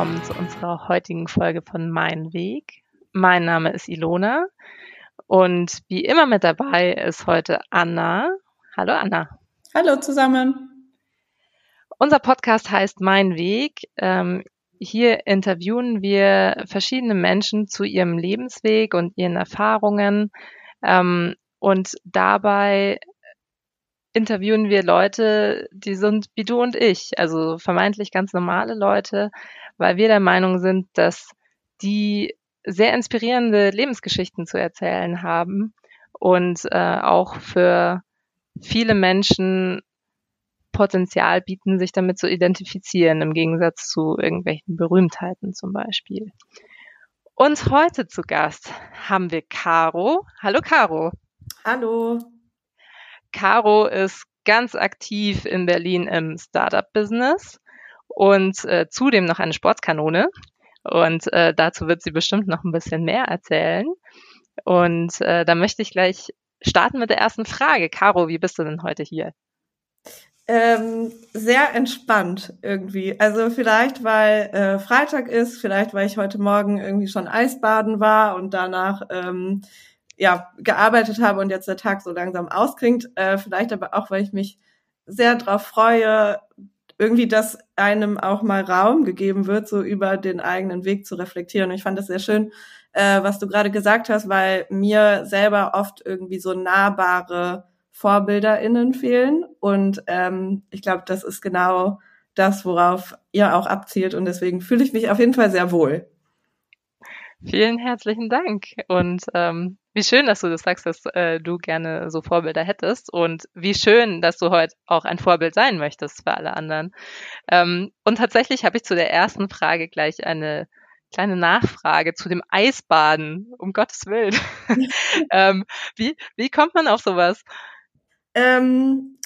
Willkommen zu unserer heutigen Folge von Mein Weg. Mein Name ist Ilona und wie immer mit dabei ist heute Anna. Hallo Anna. Hallo zusammen. Unser Podcast heißt Mein Weg. Ähm, hier interviewen wir verschiedene Menschen zu ihrem Lebensweg und ihren Erfahrungen. Ähm, und dabei interviewen wir Leute, die sind wie du und ich, also vermeintlich ganz normale Leute, weil wir der Meinung sind, dass die sehr inspirierende Lebensgeschichten zu erzählen haben und äh, auch für viele Menschen Potenzial bieten, sich damit zu identifizieren, im Gegensatz zu irgendwelchen Berühmtheiten zum Beispiel. Und heute zu Gast haben wir Caro. Hallo Caro. Hallo. Caro ist ganz aktiv in Berlin im Startup-Business und äh, zudem noch eine Sportskanone. Und äh, dazu wird sie bestimmt noch ein bisschen mehr erzählen. Und äh, da möchte ich gleich starten mit der ersten Frage. Caro, wie bist du denn heute hier? Ähm, sehr entspannt irgendwie. Also vielleicht, weil äh, Freitag ist, vielleicht, weil ich heute Morgen irgendwie schon Eisbaden war und danach ähm, ja, gearbeitet habe und jetzt der Tag so langsam ausklingt. Äh, vielleicht aber auch, weil ich mich sehr darauf freue, irgendwie, dass einem auch mal Raum gegeben wird, so über den eigenen Weg zu reflektieren. Und ich fand das sehr schön, äh, was du gerade gesagt hast, weil mir selber oft irgendwie so nahbare VorbilderInnen fehlen. Und ähm, ich glaube, das ist genau das, worauf ihr auch abzielt. Und deswegen fühle ich mich auf jeden Fall sehr wohl. Vielen herzlichen Dank. Und ähm, wie schön, dass du das sagst, dass äh, du gerne so Vorbilder hättest. Und wie schön, dass du heute auch ein Vorbild sein möchtest für alle anderen. Ähm, und tatsächlich habe ich zu der ersten Frage gleich eine kleine Nachfrage zu dem Eisbaden, um Gottes Willen. ähm, wie, wie kommt man auf sowas? Ähm,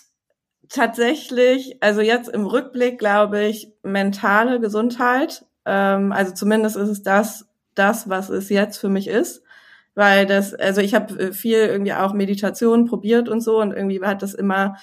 tatsächlich, also jetzt im Rückblick glaube ich, mentale Gesundheit. Ähm, also zumindest ist es das, das, was es jetzt für mich ist. Weil das, also ich habe äh, viel irgendwie auch Meditation probiert und so und irgendwie hat das immer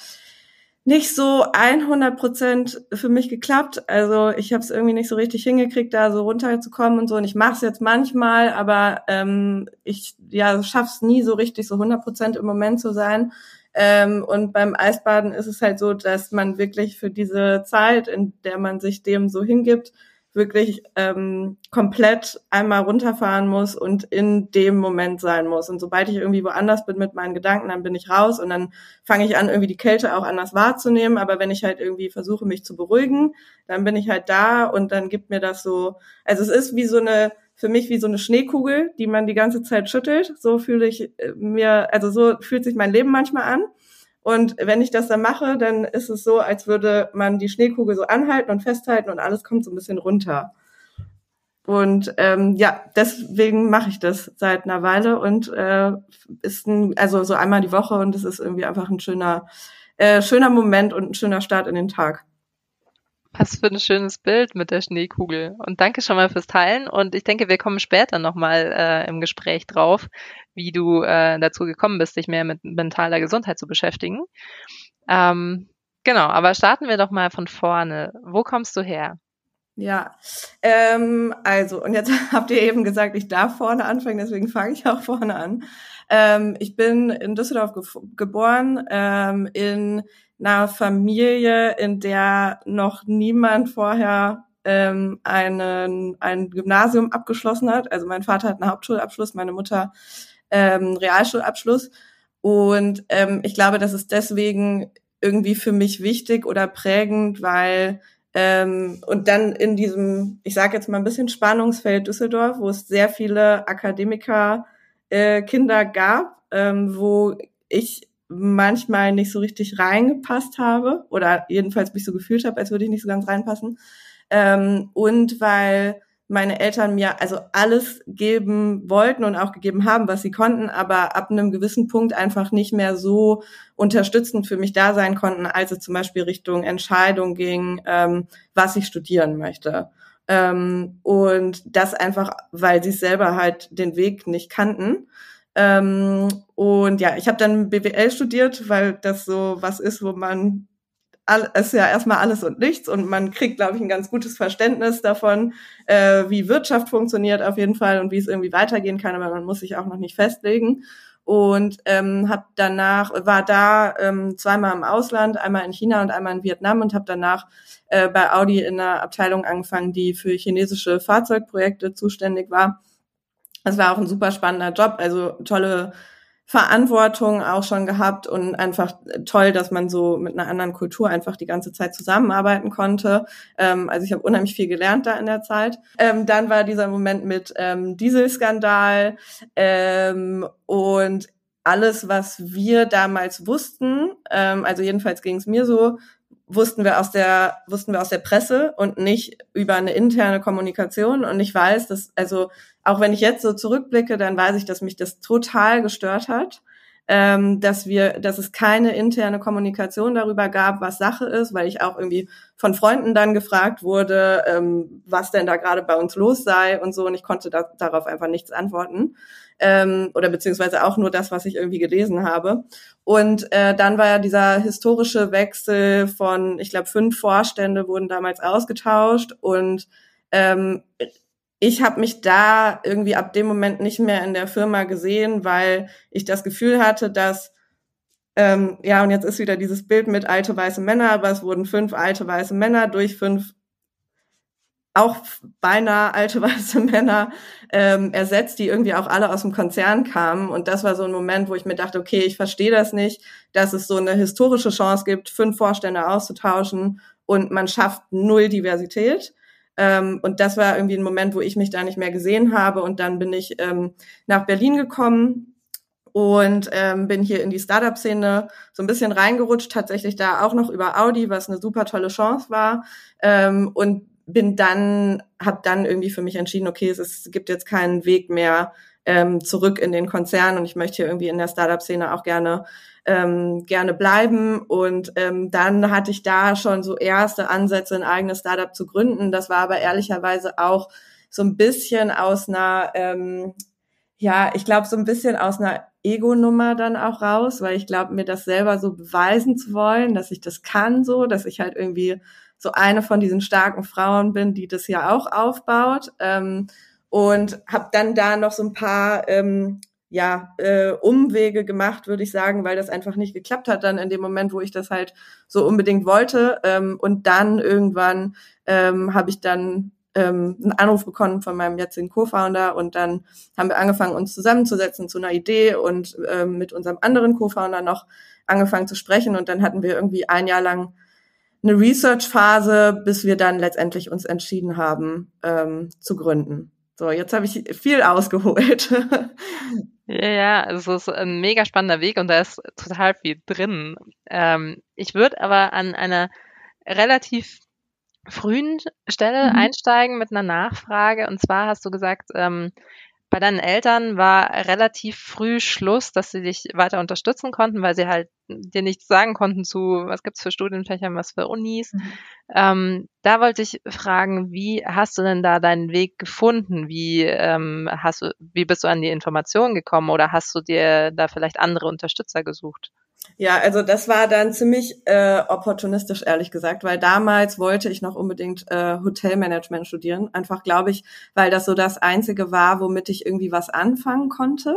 nicht so 100 Prozent für mich geklappt. Also ich habe es irgendwie nicht so richtig hingekriegt, da so runterzukommen und so. Und ich mache es jetzt manchmal, aber ähm, ich ja schaff's nie so richtig so 100 Prozent im Moment zu sein. Ähm, und beim Eisbaden ist es halt so, dass man wirklich für diese Zeit, in der man sich dem so hingibt, wirklich ähm, komplett einmal runterfahren muss und in dem Moment sein muss. Und sobald ich irgendwie woanders bin mit meinen Gedanken, dann bin ich raus und dann fange ich an, irgendwie die Kälte auch anders wahrzunehmen. Aber wenn ich halt irgendwie versuche, mich zu beruhigen, dann bin ich halt da und dann gibt mir das so, also es ist wie so eine, für mich wie so eine Schneekugel, die man die ganze Zeit schüttelt. So fühle ich äh, mir, also so fühlt sich mein Leben manchmal an. Und wenn ich das dann mache, dann ist es so, als würde man die Schneekugel so anhalten und festhalten und alles kommt so ein bisschen runter. Und ähm, ja, deswegen mache ich das seit einer Weile und äh, ist ein, also so einmal die Woche und es ist irgendwie einfach ein schöner, äh, schöner Moment und ein schöner Start in den Tag. Was für ein schönes Bild mit der Schneekugel. Und danke schon mal fürs Teilen. Und ich denke, wir kommen später nochmal äh, im Gespräch drauf, wie du äh, dazu gekommen bist, dich mehr mit mentaler Gesundheit zu beschäftigen. Ähm, genau, aber starten wir doch mal von vorne. Wo kommst du her? Ja, ähm, also, und jetzt habt ihr eben gesagt, ich darf vorne anfangen, deswegen fange ich auch vorne an. Ähm, ich bin in Düsseldorf ge geboren, ähm, in einer Familie, in der noch niemand vorher ähm, einen, ein Gymnasium abgeschlossen hat. Also mein Vater hat einen Hauptschulabschluss, meine Mutter ähm, Realschulabschluss. Und ähm, ich glaube, das ist deswegen irgendwie für mich wichtig oder prägend, weil ähm, und dann in diesem, ich sage jetzt mal ein bisschen Spannungsfeld Düsseldorf, wo es sehr viele Akademiker äh, Kinder gab, ähm, wo ich manchmal nicht so richtig reingepasst habe oder jedenfalls mich so gefühlt habe, als würde ich nicht so ganz reinpassen. Ähm, und weil meine Eltern mir also alles geben wollten und auch gegeben haben, was sie konnten, aber ab einem gewissen Punkt einfach nicht mehr so unterstützend für mich da sein konnten, als es zum Beispiel Richtung Entscheidung ging, ähm, was ich studieren möchte. Ähm, und das einfach, weil sie selber halt den Weg nicht kannten. Ähm, und ja, ich habe dann BWL studiert, weil das so was ist, wo man ist ja erstmal alles und nichts und man kriegt, glaube ich, ein ganz gutes Verständnis davon, äh, wie Wirtschaft funktioniert auf jeden Fall und wie es irgendwie weitergehen kann, aber man muss sich auch noch nicht festlegen und ähm, habe danach war da ähm, zweimal im Ausland, einmal in China und einmal in Vietnam und habe danach äh, bei Audi in einer Abteilung angefangen, die für chinesische Fahrzeugprojekte zuständig war. Das war auch ein super spannender Job, also tolle Verantwortung auch schon gehabt und einfach toll, dass man so mit einer anderen Kultur einfach die ganze Zeit zusammenarbeiten konnte. Ähm, also ich habe unheimlich viel gelernt da in der Zeit. Ähm, dann war dieser Moment mit ähm, Dieselskandal ähm, und alles, was wir damals wussten, ähm, also jedenfalls ging es mir so, wussten wir aus der wussten wir aus der Presse und nicht über eine interne Kommunikation. Und ich weiß, dass also auch wenn ich jetzt so zurückblicke, dann weiß ich, dass mich das total gestört hat, ähm, dass wir, dass es keine interne Kommunikation darüber gab, was Sache ist, weil ich auch irgendwie von Freunden dann gefragt wurde, ähm, was denn da gerade bei uns los sei und so, und ich konnte da, darauf einfach nichts antworten. Ähm, oder beziehungsweise auch nur das, was ich irgendwie gelesen habe. Und äh, dann war ja dieser historische Wechsel von, ich glaube, fünf Vorstände wurden damals ausgetauscht. Und ähm, ich habe mich da irgendwie ab dem Moment nicht mehr in der Firma gesehen, weil ich das Gefühl hatte, dass ähm, ja, und jetzt ist wieder dieses Bild mit alte weiße Männer, aber es wurden fünf alte weiße Männer durch fünf auch beinahe alte weiße Männer ähm, ersetzt, die irgendwie auch alle aus dem Konzern kamen. Und das war so ein Moment, wo ich mir dachte, okay, ich verstehe das nicht, dass es so eine historische Chance gibt, fünf Vorstände auszutauschen und man schafft null Diversität. Ähm, und das war irgendwie ein Moment, wo ich mich da nicht mehr gesehen habe. Und dann bin ich ähm, nach Berlin gekommen und ähm, bin hier in die Startup-Szene so ein bisschen reingerutscht, tatsächlich da auch noch über Audi, was eine super tolle Chance war. Ähm, und bin dann, habe dann irgendwie für mich entschieden, okay, es, ist, es gibt jetzt keinen Weg mehr ähm, zurück in den Konzern und ich möchte hier irgendwie in der Startup-Szene auch gerne ähm, gerne bleiben. Und ähm, dann hatte ich da schon so erste Ansätze, ein eigenes Startup zu gründen. Das war aber ehrlicherweise auch so ein bisschen aus einer, ähm, ja, ich glaube, so ein bisschen aus einer Ego-Nummer dann auch raus, weil ich glaube, mir das selber so beweisen zu wollen, dass ich das kann so, dass ich halt irgendwie so eine von diesen starken Frauen bin, die das ja auch aufbaut. Ähm, und habe dann da noch so ein paar ähm, ja, äh, Umwege gemacht, würde ich sagen, weil das einfach nicht geklappt hat dann in dem Moment, wo ich das halt so unbedingt wollte. Ähm, und dann irgendwann ähm, habe ich dann ähm, einen Anruf bekommen von meinem jetzigen Co-Founder und dann haben wir angefangen, uns zusammenzusetzen zu einer Idee und ähm, mit unserem anderen Co-Founder noch angefangen zu sprechen und dann hatten wir irgendwie ein Jahr lang eine Research-Phase, bis wir dann letztendlich uns entschieden haben, ähm, zu gründen. So, jetzt habe ich viel ausgeholt. Ja, ja, es ist ein mega spannender Weg und da ist total viel drin. Ähm, ich würde aber an einer relativ frühen Stelle mhm. einsteigen mit einer Nachfrage. Und zwar hast du gesagt, ähm, bei deinen Eltern war relativ früh Schluss, dass sie dich weiter unterstützen konnten, weil sie halt dir nichts sagen konnten zu, was gibt's für Studienfächer, was für Unis. Mhm. Ähm, da wollte ich fragen, wie hast du denn da deinen Weg gefunden? Wie ähm, hast du, wie bist du an die Informationen gekommen oder hast du dir da vielleicht andere Unterstützer gesucht? Ja, also das war dann ziemlich äh, opportunistisch, ehrlich gesagt, weil damals wollte ich noch unbedingt äh, Hotelmanagement studieren. Einfach, glaube ich, weil das so das Einzige war, womit ich irgendwie was anfangen konnte.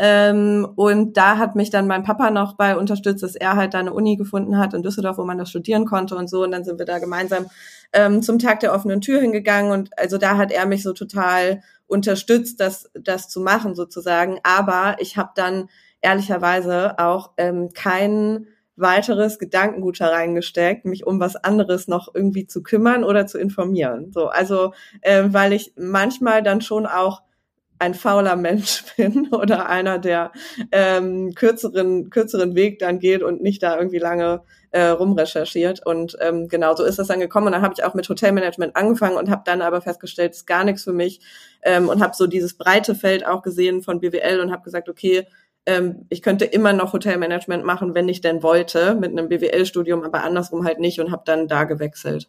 Ähm, und da hat mich dann mein Papa noch bei unterstützt, dass er halt da eine Uni gefunden hat in Düsseldorf, wo man das studieren konnte und so. Und dann sind wir da gemeinsam ähm, zum Tag der offenen Tür hingegangen. Und also da hat er mich so total unterstützt, das, das zu machen sozusagen. Aber ich habe dann ehrlicherweise auch ähm, kein weiteres Gedankengut hereingesteckt, mich um was anderes noch irgendwie zu kümmern oder zu informieren. So, also äh, weil ich manchmal dann schon auch ein fauler Mensch bin oder einer, der ähm, kürzeren, kürzeren Weg dann geht und nicht da irgendwie lange äh, rumrecherchiert. Und ähm, genau so ist das dann gekommen. Und dann habe ich auch mit Hotelmanagement angefangen und habe dann aber festgestellt, es ist gar nichts für mich ähm, und habe so dieses breite Feld auch gesehen von BWL und habe gesagt, okay, ähm, ich könnte immer noch Hotelmanagement machen, wenn ich denn wollte, mit einem BWL-Studium, aber andersrum halt nicht und habe dann da gewechselt.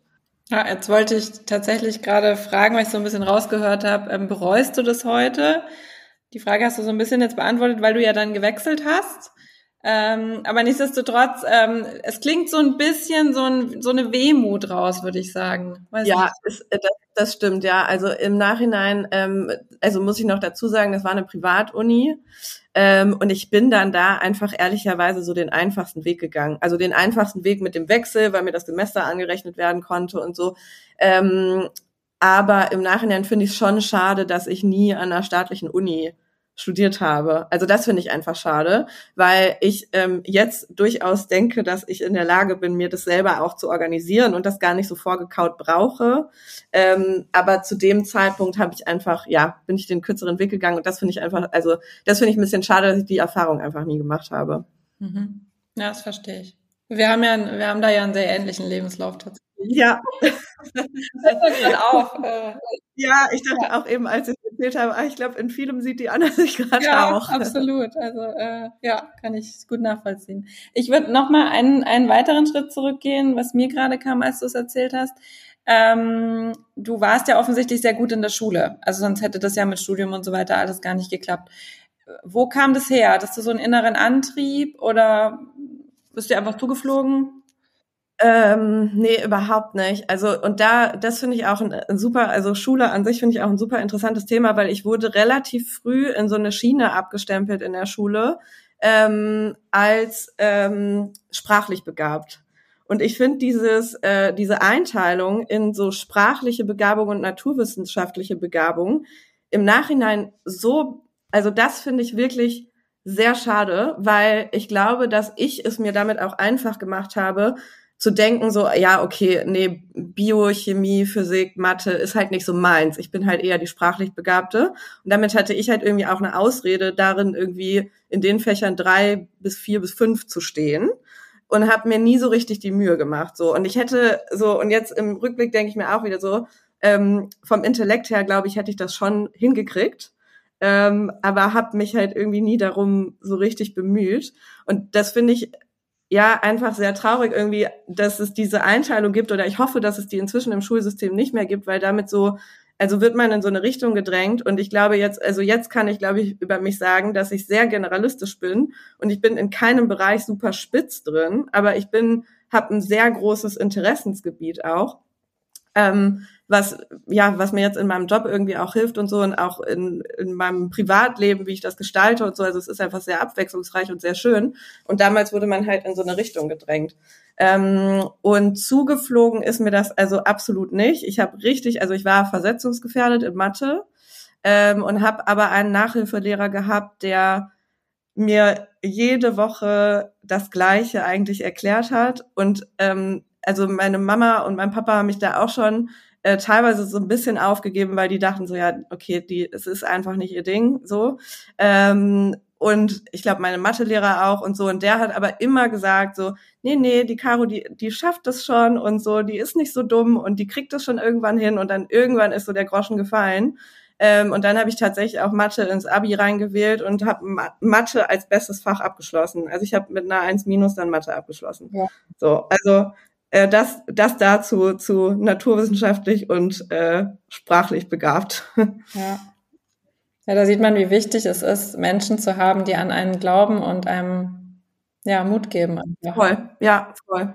Ja, jetzt wollte ich tatsächlich gerade fragen, weil ich so ein bisschen rausgehört habe, ähm, bereust du das heute? Die Frage hast du so ein bisschen jetzt beantwortet, weil du ja dann gewechselt hast. Ähm, aber nichtsdestotrotz, ähm, es klingt so ein bisschen so, ein, so eine Wehmut raus, würde ich sagen. Weiß ja, ist, äh, das, das, stimmt, ja. Also im Nachhinein, ähm, also muss ich noch dazu sagen, das war eine Privatuni. Ähm, und ich bin dann da einfach ehrlicherweise so den einfachsten Weg gegangen. Also den einfachsten Weg mit dem Wechsel, weil mir das Semester angerechnet werden konnte und so. Ähm, aber im Nachhinein finde ich es schon schade, dass ich nie an einer staatlichen Uni studiert habe. Also das finde ich einfach schade, weil ich ähm, jetzt durchaus denke, dass ich in der Lage bin, mir das selber auch zu organisieren und das gar nicht so vorgekaut brauche. Ähm, aber zu dem Zeitpunkt habe ich einfach, ja, bin ich den kürzeren Weg gegangen und das finde ich einfach, also das finde ich ein bisschen schade, dass ich die Erfahrung einfach nie gemacht habe. Mhm. Ja, das verstehe ich. Wir haben ja, wir haben da ja einen sehr ähnlichen Lebenslauf tatsächlich. Ja. auch. Äh, ja, ich dachte ja. auch eben, als ich erzählt habe, ah, ich glaube, in vielem sieht die Anna sich gerade ja, auch. absolut. Also äh, ja, kann ich gut nachvollziehen. Ich würde noch mal einen, einen weiteren Schritt zurückgehen, was mir gerade kam, als du es erzählt hast. Ähm, du warst ja offensichtlich sehr gut in der Schule. Also sonst hätte das ja mit Studium und so weiter alles gar nicht geklappt. Wo kam das her? Hattest du so einen inneren Antrieb oder bist du einfach zugeflogen? Ähm, nee, überhaupt nicht. Also und da, das finde ich auch ein, ein, super, also Schule an sich finde ich auch ein super interessantes Thema, weil ich wurde relativ früh in so eine Schiene abgestempelt in der Schule ähm, als ähm, sprachlich begabt. Und ich finde dieses, äh, diese Einteilung in so sprachliche Begabung und naturwissenschaftliche Begabung im Nachhinein so, also das finde ich wirklich sehr schade, weil ich glaube, dass ich es mir damit auch einfach gemacht habe, zu denken, so, ja, okay, nee, Biochemie, Physik, Mathe ist halt nicht so meins. Ich bin halt eher die sprachlich Begabte. Und damit hatte ich halt irgendwie auch eine Ausrede darin, irgendwie in den Fächern drei bis vier bis fünf zu stehen und habe mir nie so richtig die Mühe gemacht. So und ich hätte so und jetzt im Rückblick denke ich mir auch wieder so ähm, vom Intellekt her glaube ich hätte ich das schon hingekriegt, ähm, aber habe mich halt irgendwie nie darum so richtig bemüht und das finde ich ja einfach sehr traurig irgendwie, dass es diese Einteilung gibt oder ich hoffe, dass es die inzwischen im Schulsystem nicht mehr gibt, weil damit so also wird man in so eine Richtung gedrängt und ich glaube jetzt, also jetzt kann ich glaube ich über mich sagen, dass ich sehr generalistisch bin und ich bin in keinem Bereich super spitz drin, aber ich bin, habe ein sehr großes Interessensgebiet auch ähm, was ja, was mir jetzt in meinem Job irgendwie auch hilft und so und auch in, in meinem Privatleben, wie ich das gestalte und so. Also es ist einfach sehr abwechslungsreich und sehr schön. Und damals wurde man halt in so eine Richtung gedrängt. Ähm, und zugeflogen ist mir das also absolut nicht. Ich habe richtig, also ich war versetzungsgefährdet in Mathe ähm, und habe aber einen Nachhilfelehrer gehabt, der mir jede Woche das Gleiche eigentlich erklärt hat und ähm, also meine Mama und mein Papa haben mich da auch schon äh, teilweise so ein bisschen aufgegeben, weil die dachten so, ja, okay, die, es ist einfach nicht ihr Ding, so. Ähm, und ich glaube, meine Mathelehrer auch und so. Und der hat aber immer gesagt so, nee, nee, die Caro, die, die schafft das schon und so, die ist nicht so dumm und die kriegt das schon irgendwann hin und dann irgendwann ist so der Groschen gefallen. Ähm, und dann habe ich tatsächlich auch Mathe ins Abi reingewählt und habe Mathe als bestes Fach abgeschlossen. Also ich habe mit einer 1 minus dann Mathe abgeschlossen. Ja. So, also äh, das, das dazu zu naturwissenschaftlich und äh, sprachlich begabt. Ja. ja, da sieht man, wie wichtig es ist, Menschen zu haben, die an einen glauben und einem ja, Mut geben. Voll, ja, voll.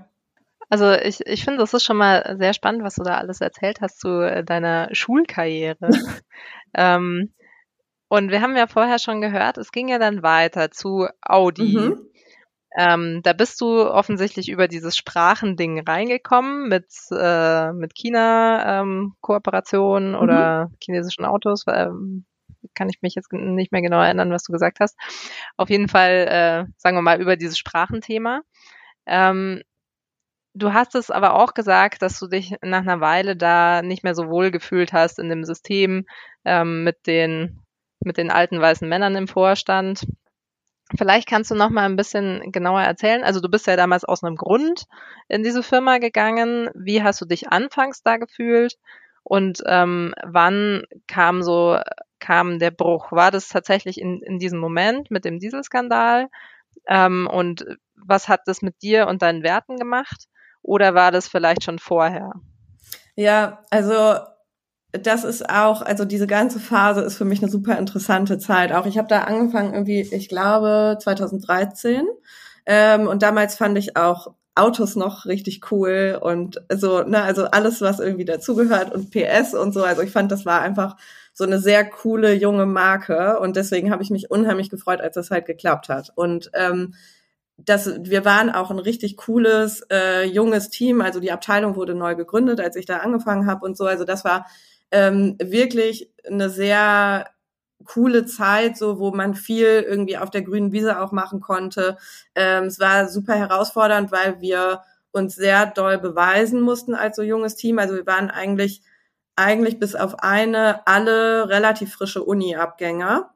Also ich, ich finde, das ist schon mal sehr spannend, was du da alles erzählt hast zu äh, deiner Schulkarriere. ähm, und wir haben ja vorher schon gehört, es ging ja dann weiter zu Audi. Mhm. Ähm, da bist du offensichtlich über dieses Sprachending reingekommen mit, äh, mit China-Kooperation ähm, oder mhm. chinesischen Autos. Ähm, kann ich mich jetzt nicht mehr genau erinnern, was du gesagt hast. Auf jeden Fall, äh, sagen wir mal, über dieses Sprachenthema. Ähm, du hast es aber auch gesagt, dass du dich nach einer Weile da nicht mehr so wohl gefühlt hast in dem System ähm, mit den mit den alten weißen Männern im Vorstand. Vielleicht kannst du noch mal ein bisschen genauer erzählen. Also du bist ja damals aus einem Grund in diese Firma gegangen. Wie hast du dich anfangs da gefühlt? Und ähm, wann kam so kam der Bruch? War das tatsächlich in, in diesem Moment mit dem Dieselskandal? Ähm, und was hat das mit dir und deinen Werten gemacht? Oder war das vielleicht schon vorher? Ja, also das ist auch, also diese ganze Phase ist für mich eine super interessante Zeit. Auch ich habe da angefangen irgendwie, ich glaube 2013. Ähm, und damals fand ich auch Autos noch richtig cool und so, ne, also alles, was irgendwie dazugehört und PS und so. Also ich fand, das war einfach so eine sehr coole junge Marke und deswegen habe ich mich unheimlich gefreut, als das halt geklappt hat. Und ähm, das, wir waren auch ein richtig cooles, äh, junges Team. Also die Abteilung wurde neu gegründet, als ich da angefangen habe und so. Also das war ähm, wirklich eine sehr coole Zeit, so wo man viel irgendwie auf der grünen Wiese auch machen konnte. Ähm, es war super herausfordernd, weil wir uns sehr doll beweisen mussten als so junges Team. Also wir waren eigentlich eigentlich bis auf eine alle relativ frische Uni-Abgänger.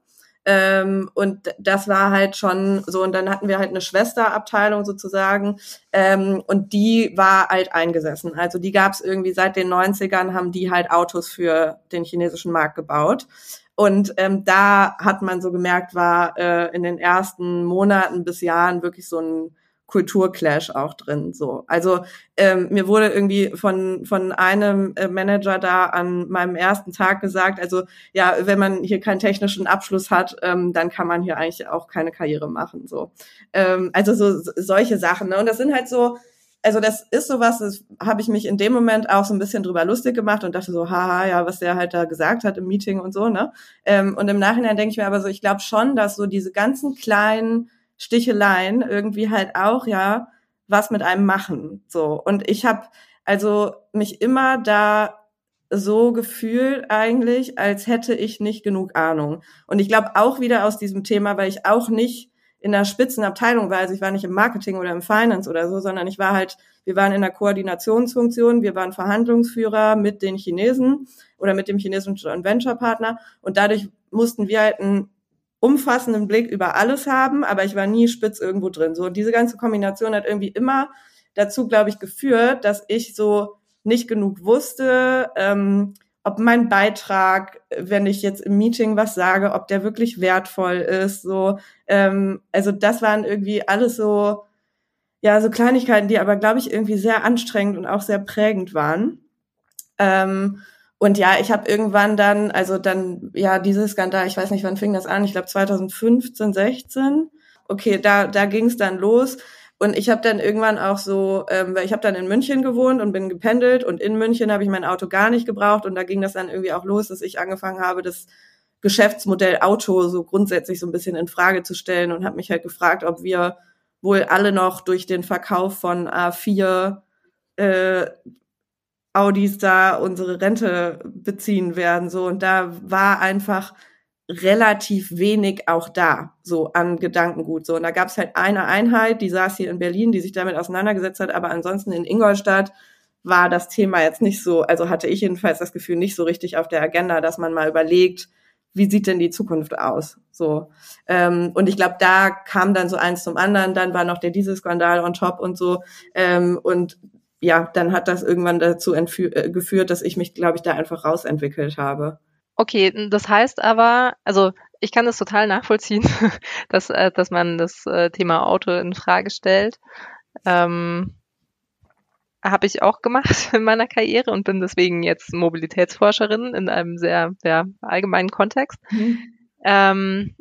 Ähm, und das war halt schon so, und dann hatten wir halt eine Schwesterabteilung sozusagen, ähm, und die war halt eingesessen. Also die gab es irgendwie seit den 90ern, haben die halt Autos für den chinesischen Markt gebaut. Und ähm, da hat man so gemerkt, war äh, in den ersten Monaten bis Jahren wirklich so ein Kulturclash auch drin. So, also ähm, mir wurde irgendwie von von einem äh, Manager da an meinem ersten Tag gesagt, also ja, wenn man hier keinen technischen Abschluss hat, ähm, dann kann man hier eigentlich auch keine Karriere machen. So, ähm, also so, so solche Sachen. Ne? Und das sind halt so also das ist sowas, das habe ich mich in dem Moment auch so ein bisschen drüber lustig gemacht und dachte so, haha, ja, was der halt da gesagt hat im Meeting und so, ne? Ähm, und im Nachhinein denke ich mir aber so, ich glaube schon, dass so diese ganzen kleinen Sticheleien irgendwie halt auch ja was mit einem machen. So. Und ich habe also mich immer da so gefühlt eigentlich, als hätte ich nicht genug Ahnung. Und ich glaube auch wieder aus diesem Thema, weil ich auch nicht in der Spitzenabteilung war. Also ich war nicht im Marketing oder im Finance oder so, sondern ich war halt, wir waren in der Koordinationsfunktion, wir waren Verhandlungsführer mit den Chinesen oder mit dem chinesischen Venture Partner und dadurch mussten wir halt ein umfassenden Blick über alles haben, aber ich war nie spitz irgendwo drin. So, und diese ganze Kombination hat irgendwie immer dazu, glaube ich, geführt, dass ich so nicht genug wusste, ähm, ob mein Beitrag, wenn ich jetzt im Meeting was sage, ob der wirklich wertvoll ist. So, ähm, also das waren irgendwie alles so, ja, so Kleinigkeiten, die aber, glaube ich, irgendwie sehr anstrengend und auch sehr prägend waren. Ähm, und ja, ich habe irgendwann dann, also dann, ja, dieses Skandal, ich weiß nicht, wann fing das an, ich glaube 2015, 16. Okay, da, da ging es dann los. Und ich habe dann irgendwann auch so, ähm, weil ich habe dann in München gewohnt und bin gependelt und in München habe ich mein Auto gar nicht gebraucht und da ging das dann irgendwie auch los, dass ich angefangen habe, das Geschäftsmodell Auto so grundsätzlich so ein bisschen in Frage zu stellen und habe mich halt gefragt, ob wir wohl alle noch durch den Verkauf von A4 äh, Audis da unsere Rente beziehen werden. So, und da war einfach relativ wenig auch da, so an Gedankengut. So, und da gab es halt eine Einheit, die saß hier in Berlin, die sich damit auseinandergesetzt hat, aber ansonsten in Ingolstadt war das Thema jetzt nicht so, also hatte ich jedenfalls das Gefühl, nicht so richtig auf der Agenda, dass man mal überlegt, wie sieht denn die Zukunft aus? So. Ähm, und ich glaube, da kam dann so eins zum anderen, dann war noch der Dieselskandal on top und so. Ähm, und ja, dann hat das irgendwann dazu äh, geführt, dass ich mich, glaube ich, da einfach rausentwickelt habe. Okay, das heißt aber, also ich kann das total nachvollziehen, dass, äh, dass man das äh, Thema Auto in Frage stellt. Ähm, habe ich auch gemacht in meiner Karriere und bin deswegen jetzt Mobilitätsforscherin in einem sehr, sehr allgemeinen Kontext. Mhm. Ähm,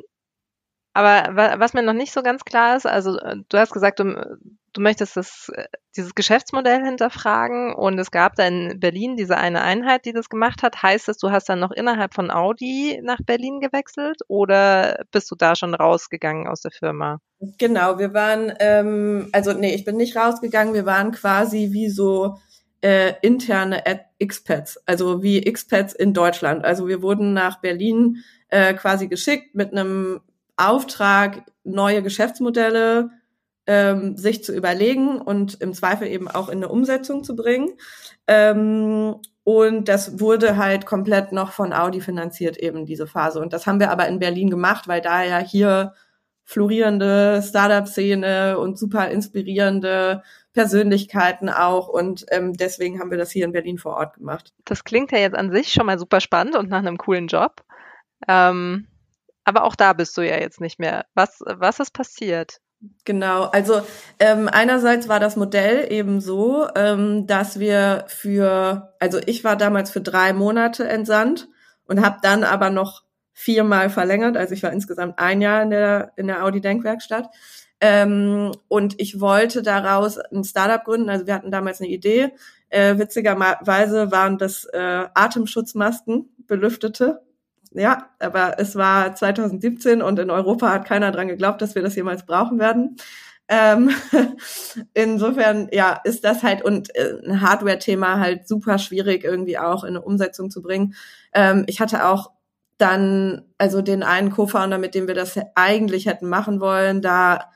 aber was mir noch nicht so ganz klar ist, also äh, du hast gesagt, du, du möchtest das, äh, dieses Geschäftsmodell hinterfragen und es gab da in Berlin diese eine Einheit, die das gemacht hat. Heißt das, du hast dann noch innerhalb von Audi nach Berlin gewechselt oder bist du da schon rausgegangen aus der Firma? Genau, wir waren, ähm, also nee, ich bin nicht rausgegangen, wir waren quasi wie so äh, interne Expats, also wie Expats in Deutschland. Also wir wurden nach Berlin äh, quasi geschickt mit einem Auftrag, neue Geschäftsmodelle ähm, sich zu überlegen und im Zweifel eben auch in eine Umsetzung zu bringen. Ähm, und das wurde halt komplett noch von Audi finanziert, eben diese Phase. Und das haben wir aber in Berlin gemacht, weil da ja hier florierende Startup-Szene und super inspirierende Persönlichkeiten auch. Und ähm, deswegen haben wir das hier in Berlin vor Ort gemacht. Das klingt ja jetzt an sich schon mal super spannend und nach einem coolen Job. Ähm, aber auch da bist du ja jetzt nicht mehr. Was, was ist passiert? Genau, also ähm, einerseits war das Modell eben so, ähm, dass wir für, also ich war damals für drei Monate entsandt und habe dann aber noch viermal verlängert, also ich war insgesamt ein Jahr in der in der Audi Denkwerkstatt ähm, und ich wollte daraus ein Startup gründen, also wir hatten damals eine Idee. Äh, witzigerweise waren das äh, Atemschutzmasken, belüftete, ja, aber es war 2017 und in Europa hat keiner dran geglaubt, dass wir das jemals brauchen werden. Ähm, insofern, ja, ist das halt und äh, ein Hardware-Thema halt super schwierig irgendwie auch in eine Umsetzung zu bringen. Ähm, ich hatte auch dann, also den einen Co-Founder, mit dem wir das eigentlich hätten machen wollen, da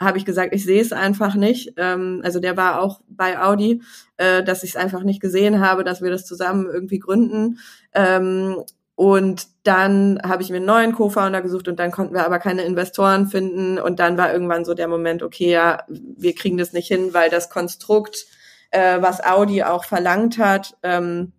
habe ich gesagt, ich sehe es einfach nicht. Ähm, also der war auch bei Audi, äh, dass ich es einfach nicht gesehen habe, dass wir das zusammen irgendwie gründen. Ähm, und dann habe ich mir einen neuen Co-Founder gesucht und dann konnten wir aber keine Investoren finden. Und dann war irgendwann so der Moment, okay, ja, wir kriegen das nicht hin, weil das Konstrukt, äh, was Audi auch verlangt hat, ähm,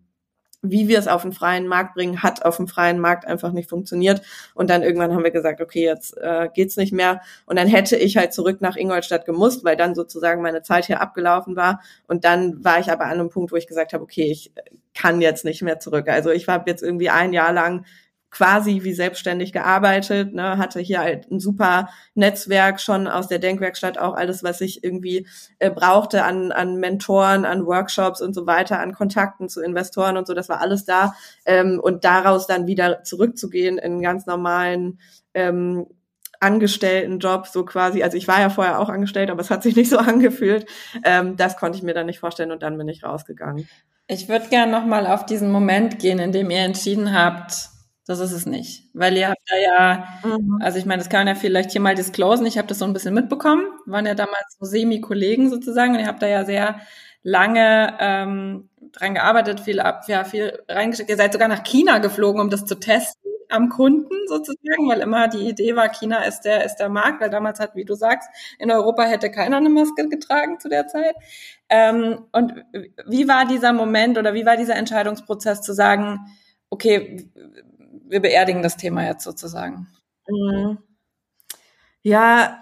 wie wir es auf den freien Markt bringen, hat auf dem freien Markt einfach nicht funktioniert. Und dann irgendwann haben wir gesagt, okay, jetzt äh, geht's nicht mehr. Und dann hätte ich halt zurück nach Ingolstadt gemusst, weil dann sozusagen meine Zeit hier abgelaufen war. Und dann war ich aber an einem Punkt, wo ich gesagt habe, okay, ich kann jetzt nicht mehr zurück. Also ich war jetzt irgendwie ein Jahr lang quasi wie selbstständig gearbeitet, ne, hatte hier halt ein super Netzwerk schon aus der Denkwerkstatt, auch alles, was ich irgendwie äh, brauchte an, an Mentoren, an Workshops und so weiter, an Kontakten zu Investoren und so, das war alles da. Ähm, und daraus dann wieder zurückzugehen in einen ganz normalen ähm, Angestelltenjob, so quasi, also ich war ja vorher auch angestellt, aber es hat sich nicht so angefühlt. Ähm, das konnte ich mir dann nicht vorstellen und dann bin ich rausgegangen. Ich würde gerne nochmal auf diesen Moment gehen, in dem ihr entschieden habt, das ist es nicht. Weil ihr habt da ja, mhm. also ich meine, das kann man ja vielleicht hier mal disclosen. Ich habe das so ein bisschen mitbekommen. Wir waren ja damals so Semi-Kollegen sozusagen und ihr habt da ja sehr lange ähm, dran gearbeitet, viel ab, ja, viel reingesteckt. Ihr seid sogar nach China geflogen, um das zu testen am Kunden sozusagen, weil immer die Idee war, China ist der, ist der Markt, weil damals hat, wie du sagst, in Europa hätte keiner eine Maske getragen zu der Zeit. Ähm, und wie war dieser Moment oder wie war dieser Entscheidungsprozess zu sagen, okay, wir beerdigen das Thema jetzt sozusagen. Mhm. Ja,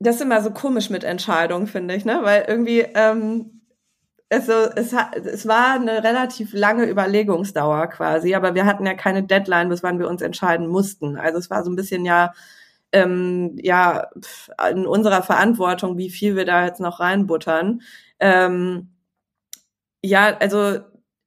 das ist immer so komisch mit Entscheidungen, finde ich, ne? Weil irgendwie, ähm, also es, es war eine relativ lange Überlegungsdauer quasi, aber wir hatten ja keine Deadline, bis wann wir uns entscheiden mussten. Also es war so ein bisschen ja, ähm, ja, in unserer Verantwortung, wie viel wir da jetzt noch reinbuttern. Ähm, ja, also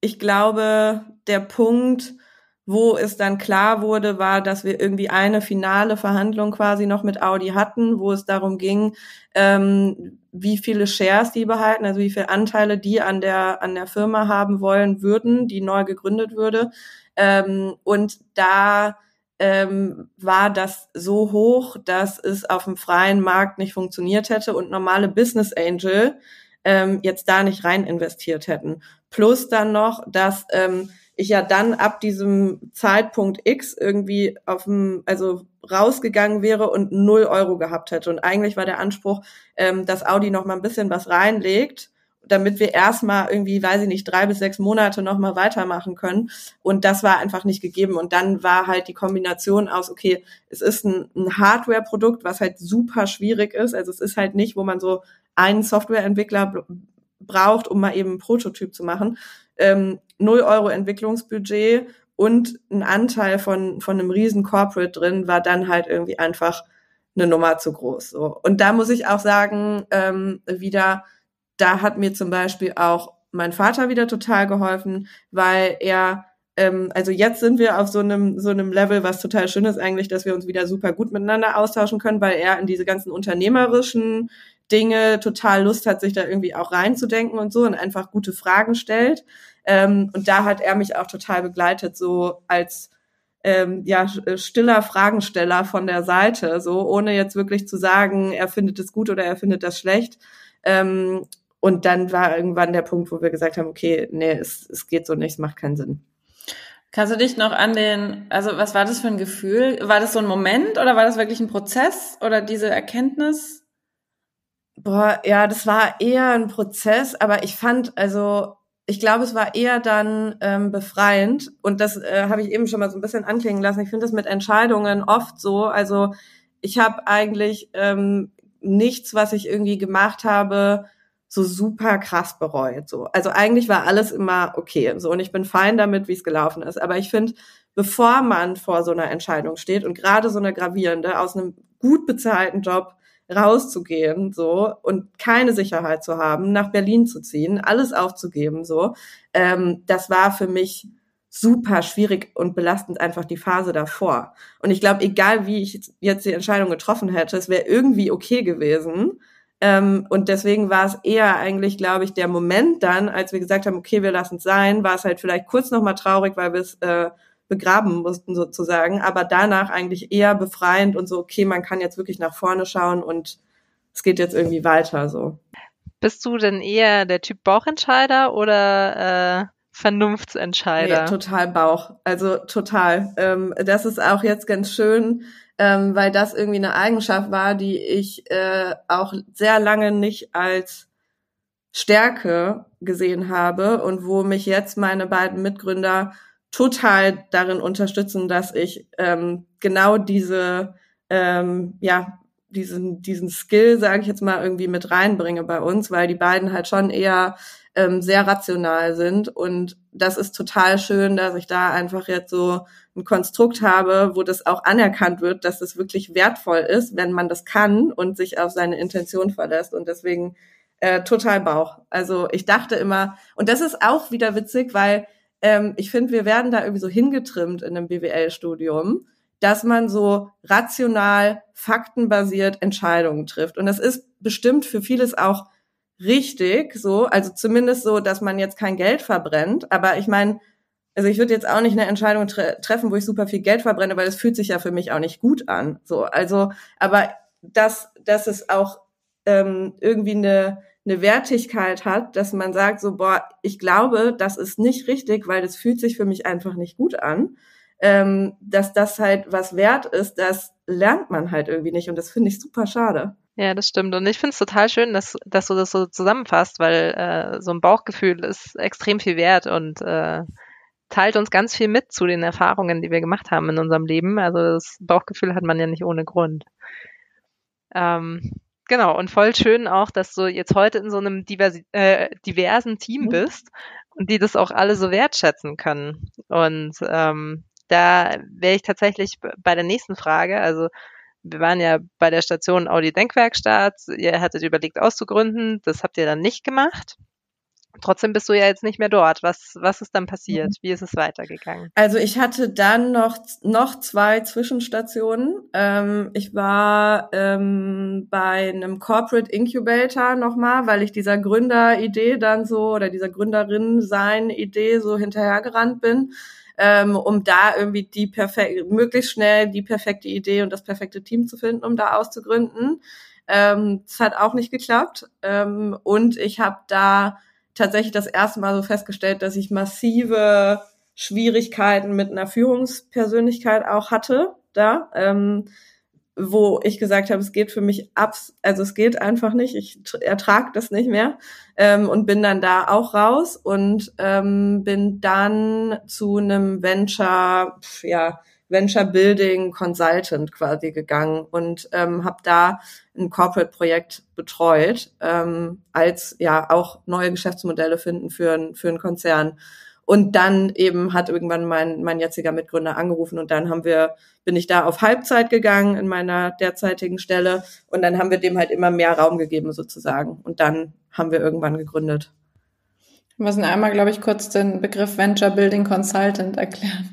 ich glaube, der Punkt, wo es dann klar wurde, war, dass wir irgendwie eine finale Verhandlung quasi noch mit Audi hatten, wo es darum ging, ähm, wie viele Shares die behalten, also wie viele Anteile die an der an der Firma haben wollen würden, die neu gegründet würde. Ähm, und da ähm, war das so hoch, dass es auf dem freien Markt nicht funktioniert hätte und normale Business Angel ähm, jetzt da nicht rein investiert hätten. Plus dann noch, dass ähm, ich ja dann ab diesem Zeitpunkt X irgendwie auf dem, also rausgegangen wäre und null Euro gehabt hätte. Und eigentlich war der Anspruch, ähm, dass Audi noch mal ein bisschen was reinlegt, damit wir erstmal irgendwie, weiß ich nicht, drei bis sechs Monate noch mal weitermachen können. Und das war einfach nicht gegeben. Und dann war halt die Kombination aus, okay, es ist ein, ein Hardware-Produkt, was halt super schwierig ist. Also es ist halt nicht, wo man so einen Softwareentwickler braucht, um mal eben einen Prototyp zu machen, ähm, 0 Euro Entwicklungsbudget und ein Anteil von, von einem riesen Corporate drin war dann halt irgendwie einfach eine Nummer zu groß. So. Und da muss ich auch sagen, ähm, wieder, da hat mir zum Beispiel auch mein Vater wieder total geholfen, weil er ähm, also jetzt sind wir auf so einem so einem Level, was total schön ist eigentlich, dass wir uns wieder super gut miteinander austauschen können, weil er in diese ganzen unternehmerischen Dinge total Lust hat, sich da irgendwie auch reinzudenken und so und einfach gute Fragen stellt. Ähm, und da hat er mich auch total begleitet, so als ähm, ja stiller Fragensteller von der Seite, so ohne jetzt wirklich zu sagen, er findet es gut oder er findet das schlecht. Ähm, und dann war irgendwann der Punkt, wo wir gesagt haben, okay, nee, es, es geht so nicht, es macht keinen Sinn. Kannst du dich noch an den, also was war das für ein Gefühl? War das so ein Moment oder war das wirklich ein Prozess oder diese Erkenntnis? Boah, ja, das war eher ein Prozess, aber ich fand, also ich glaube, es war eher dann ähm, befreiend und das äh, habe ich eben schon mal so ein bisschen anklingen lassen. Ich finde das mit Entscheidungen oft so. Also ich habe eigentlich ähm, nichts, was ich irgendwie gemacht habe, so super krass bereut. So. Also eigentlich war alles immer okay. So, und ich bin fein damit, wie es gelaufen ist. Aber ich finde, bevor man vor so einer Entscheidung steht und gerade so eine gravierende aus einem gut bezahlten Job rauszugehen, so und keine Sicherheit zu haben, nach Berlin zu ziehen, alles aufzugeben, so, ähm, das war für mich super schwierig und belastend einfach die Phase davor. Und ich glaube, egal wie ich jetzt die Entscheidung getroffen hätte, es wäre irgendwie okay gewesen. Ähm, und deswegen war es eher eigentlich, glaube ich, der Moment dann, als wir gesagt haben, okay, wir lassen es sein, war es halt vielleicht kurz nochmal traurig, weil wir es äh, begraben mussten sozusagen, aber danach eigentlich eher befreiend und so, okay, man kann jetzt wirklich nach vorne schauen und es geht jetzt irgendwie weiter so. Bist du denn eher der Typ Bauchentscheider oder äh, Vernunftsentscheider? Nee, total Bauch. Also total. Ähm, das ist auch jetzt ganz schön, ähm, weil das irgendwie eine Eigenschaft war, die ich äh, auch sehr lange nicht als Stärke gesehen habe und wo mich jetzt meine beiden Mitgründer total darin unterstützen, dass ich ähm, genau diese, ähm, ja, diesen, diesen Skill, sage ich jetzt mal, irgendwie mit reinbringe bei uns, weil die beiden halt schon eher ähm, sehr rational sind. Und das ist total schön, dass ich da einfach jetzt so ein Konstrukt habe, wo das auch anerkannt wird, dass das wirklich wertvoll ist, wenn man das kann und sich auf seine Intention verlässt. Und deswegen äh, total Bauch. Also ich dachte immer, und das ist auch wieder witzig, weil ähm, ich finde, wir werden da irgendwie so hingetrimmt in einem BWL-Studium, dass man so rational, faktenbasiert Entscheidungen trifft. Und das ist bestimmt für vieles auch richtig, so, also zumindest so, dass man jetzt kein Geld verbrennt. Aber ich meine, also ich würde jetzt auch nicht eine Entscheidung tre treffen, wo ich super viel Geld verbrenne, weil es fühlt sich ja für mich auch nicht gut an. So, also, aber dass, dass es auch ähm, irgendwie eine eine Wertigkeit hat, dass man sagt so, boah, ich glaube, das ist nicht richtig, weil das fühlt sich für mich einfach nicht gut an. Ähm, dass das halt was wert ist, das lernt man halt irgendwie nicht und das finde ich super schade. Ja, das stimmt. Und ich finde es total schön, dass, dass du das so zusammenfasst, weil äh, so ein Bauchgefühl ist extrem viel wert und äh, teilt uns ganz viel mit zu den Erfahrungen, die wir gemacht haben in unserem Leben. Also das Bauchgefühl hat man ja nicht ohne Grund. Ähm, Genau, und voll schön auch, dass du jetzt heute in so einem diversi äh, diversen Team mhm. bist und die das auch alle so wertschätzen können. Und ähm, da wäre ich tatsächlich bei der nächsten Frage, also wir waren ja bei der Station Audi Denkwerkstatt, ihr hattet überlegt auszugründen, das habt ihr dann nicht gemacht. Trotzdem bist du ja jetzt nicht mehr dort. Was, was ist dann passiert? Mhm. Wie ist es weitergegangen? Also ich hatte dann noch, noch zwei Zwischenstationen. Ähm, ich war ähm, bei einem Corporate Incubator nochmal, weil ich dieser Gründeridee dann so oder dieser Gründerin sein Idee so hinterhergerannt bin. Ähm, um da irgendwie die perfekte, möglichst schnell die perfekte Idee und das perfekte Team zu finden, um da auszugründen. Ähm, das hat auch nicht geklappt. Ähm, und ich habe da tatsächlich das erste Mal so festgestellt, dass ich massive Schwierigkeiten mit einer Führungspersönlichkeit auch hatte da, ähm, wo ich gesagt habe, es geht für mich abs, also es geht einfach nicht, ich ertrage das nicht mehr ähm, und bin dann da auch raus und ähm, bin dann zu einem Venture, ja, Venture Building Consultant quasi gegangen und ähm, habe da ein Corporate-Projekt betreut, ähm, als ja auch neue Geschäftsmodelle finden für, ein, für einen Konzern. Und dann eben hat irgendwann mein, mein jetziger Mitgründer angerufen und dann haben wir, bin ich da auf Halbzeit gegangen in meiner derzeitigen Stelle und dann haben wir dem halt immer mehr Raum gegeben sozusagen. Und dann haben wir irgendwann gegründet. Wir müssen einmal, glaube ich, kurz den Begriff Venture Building Consultant erklären.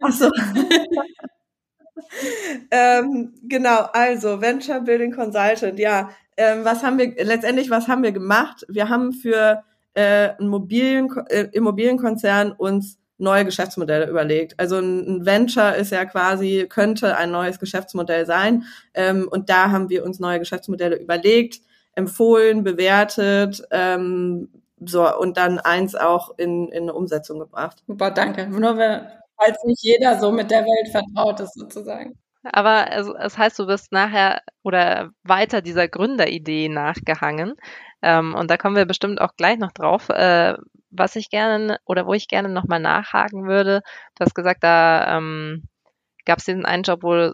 Ach so. ähm, genau, also Venture Building Consultant, ja. Ähm, was haben wir, letztendlich, was haben wir gemacht? Wir haben für äh, einen mobilen, äh, Immobilienkonzern uns neue Geschäftsmodelle überlegt. Also ein Venture ist ja quasi, könnte ein neues Geschäftsmodell sein. Ähm, und da haben wir uns neue Geschäftsmodelle überlegt, empfohlen, bewertet, ähm, so, und dann eins auch in, in eine Umsetzung gebracht. Super, danke. Nur wer falls nicht jeder so mit der Welt vertraut ist sozusagen. Aber es, es heißt, du bist nachher oder weiter dieser Gründeridee nachgehangen. Ähm, und da kommen wir bestimmt auch gleich noch drauf. Äh, was ich gerne oder wo ich gerne nochmal nachhaken würde, du hast gesagt, da ähm, gab es diesen einen Job, wo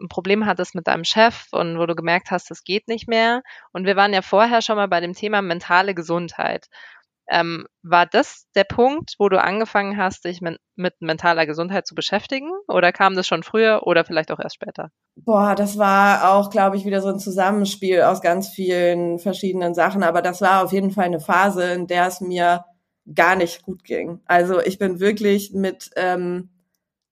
ein Problem hattest mit deinem Chef und wo du gemerkt hast, das geht nicht mehr. Und wir waren ja vorher schon mal bei dem Thema mentale Gesundheit. Ähm, war das der Punkt, wo du angefangen hast, dich mit, mit, mentaler Gesundheit zu beschäftigen? Oder kam das schon früher oder vielleicht auch erst später? Boah, das war auch, glaube ich, wieder so ein Zusammenspiel aus ganz vielen verschiedenen Sachen. Aber das war auf jeden Fall eine Phase, in der es mir gar nicht gut ging. Also ich bin wirklich mit, ähm,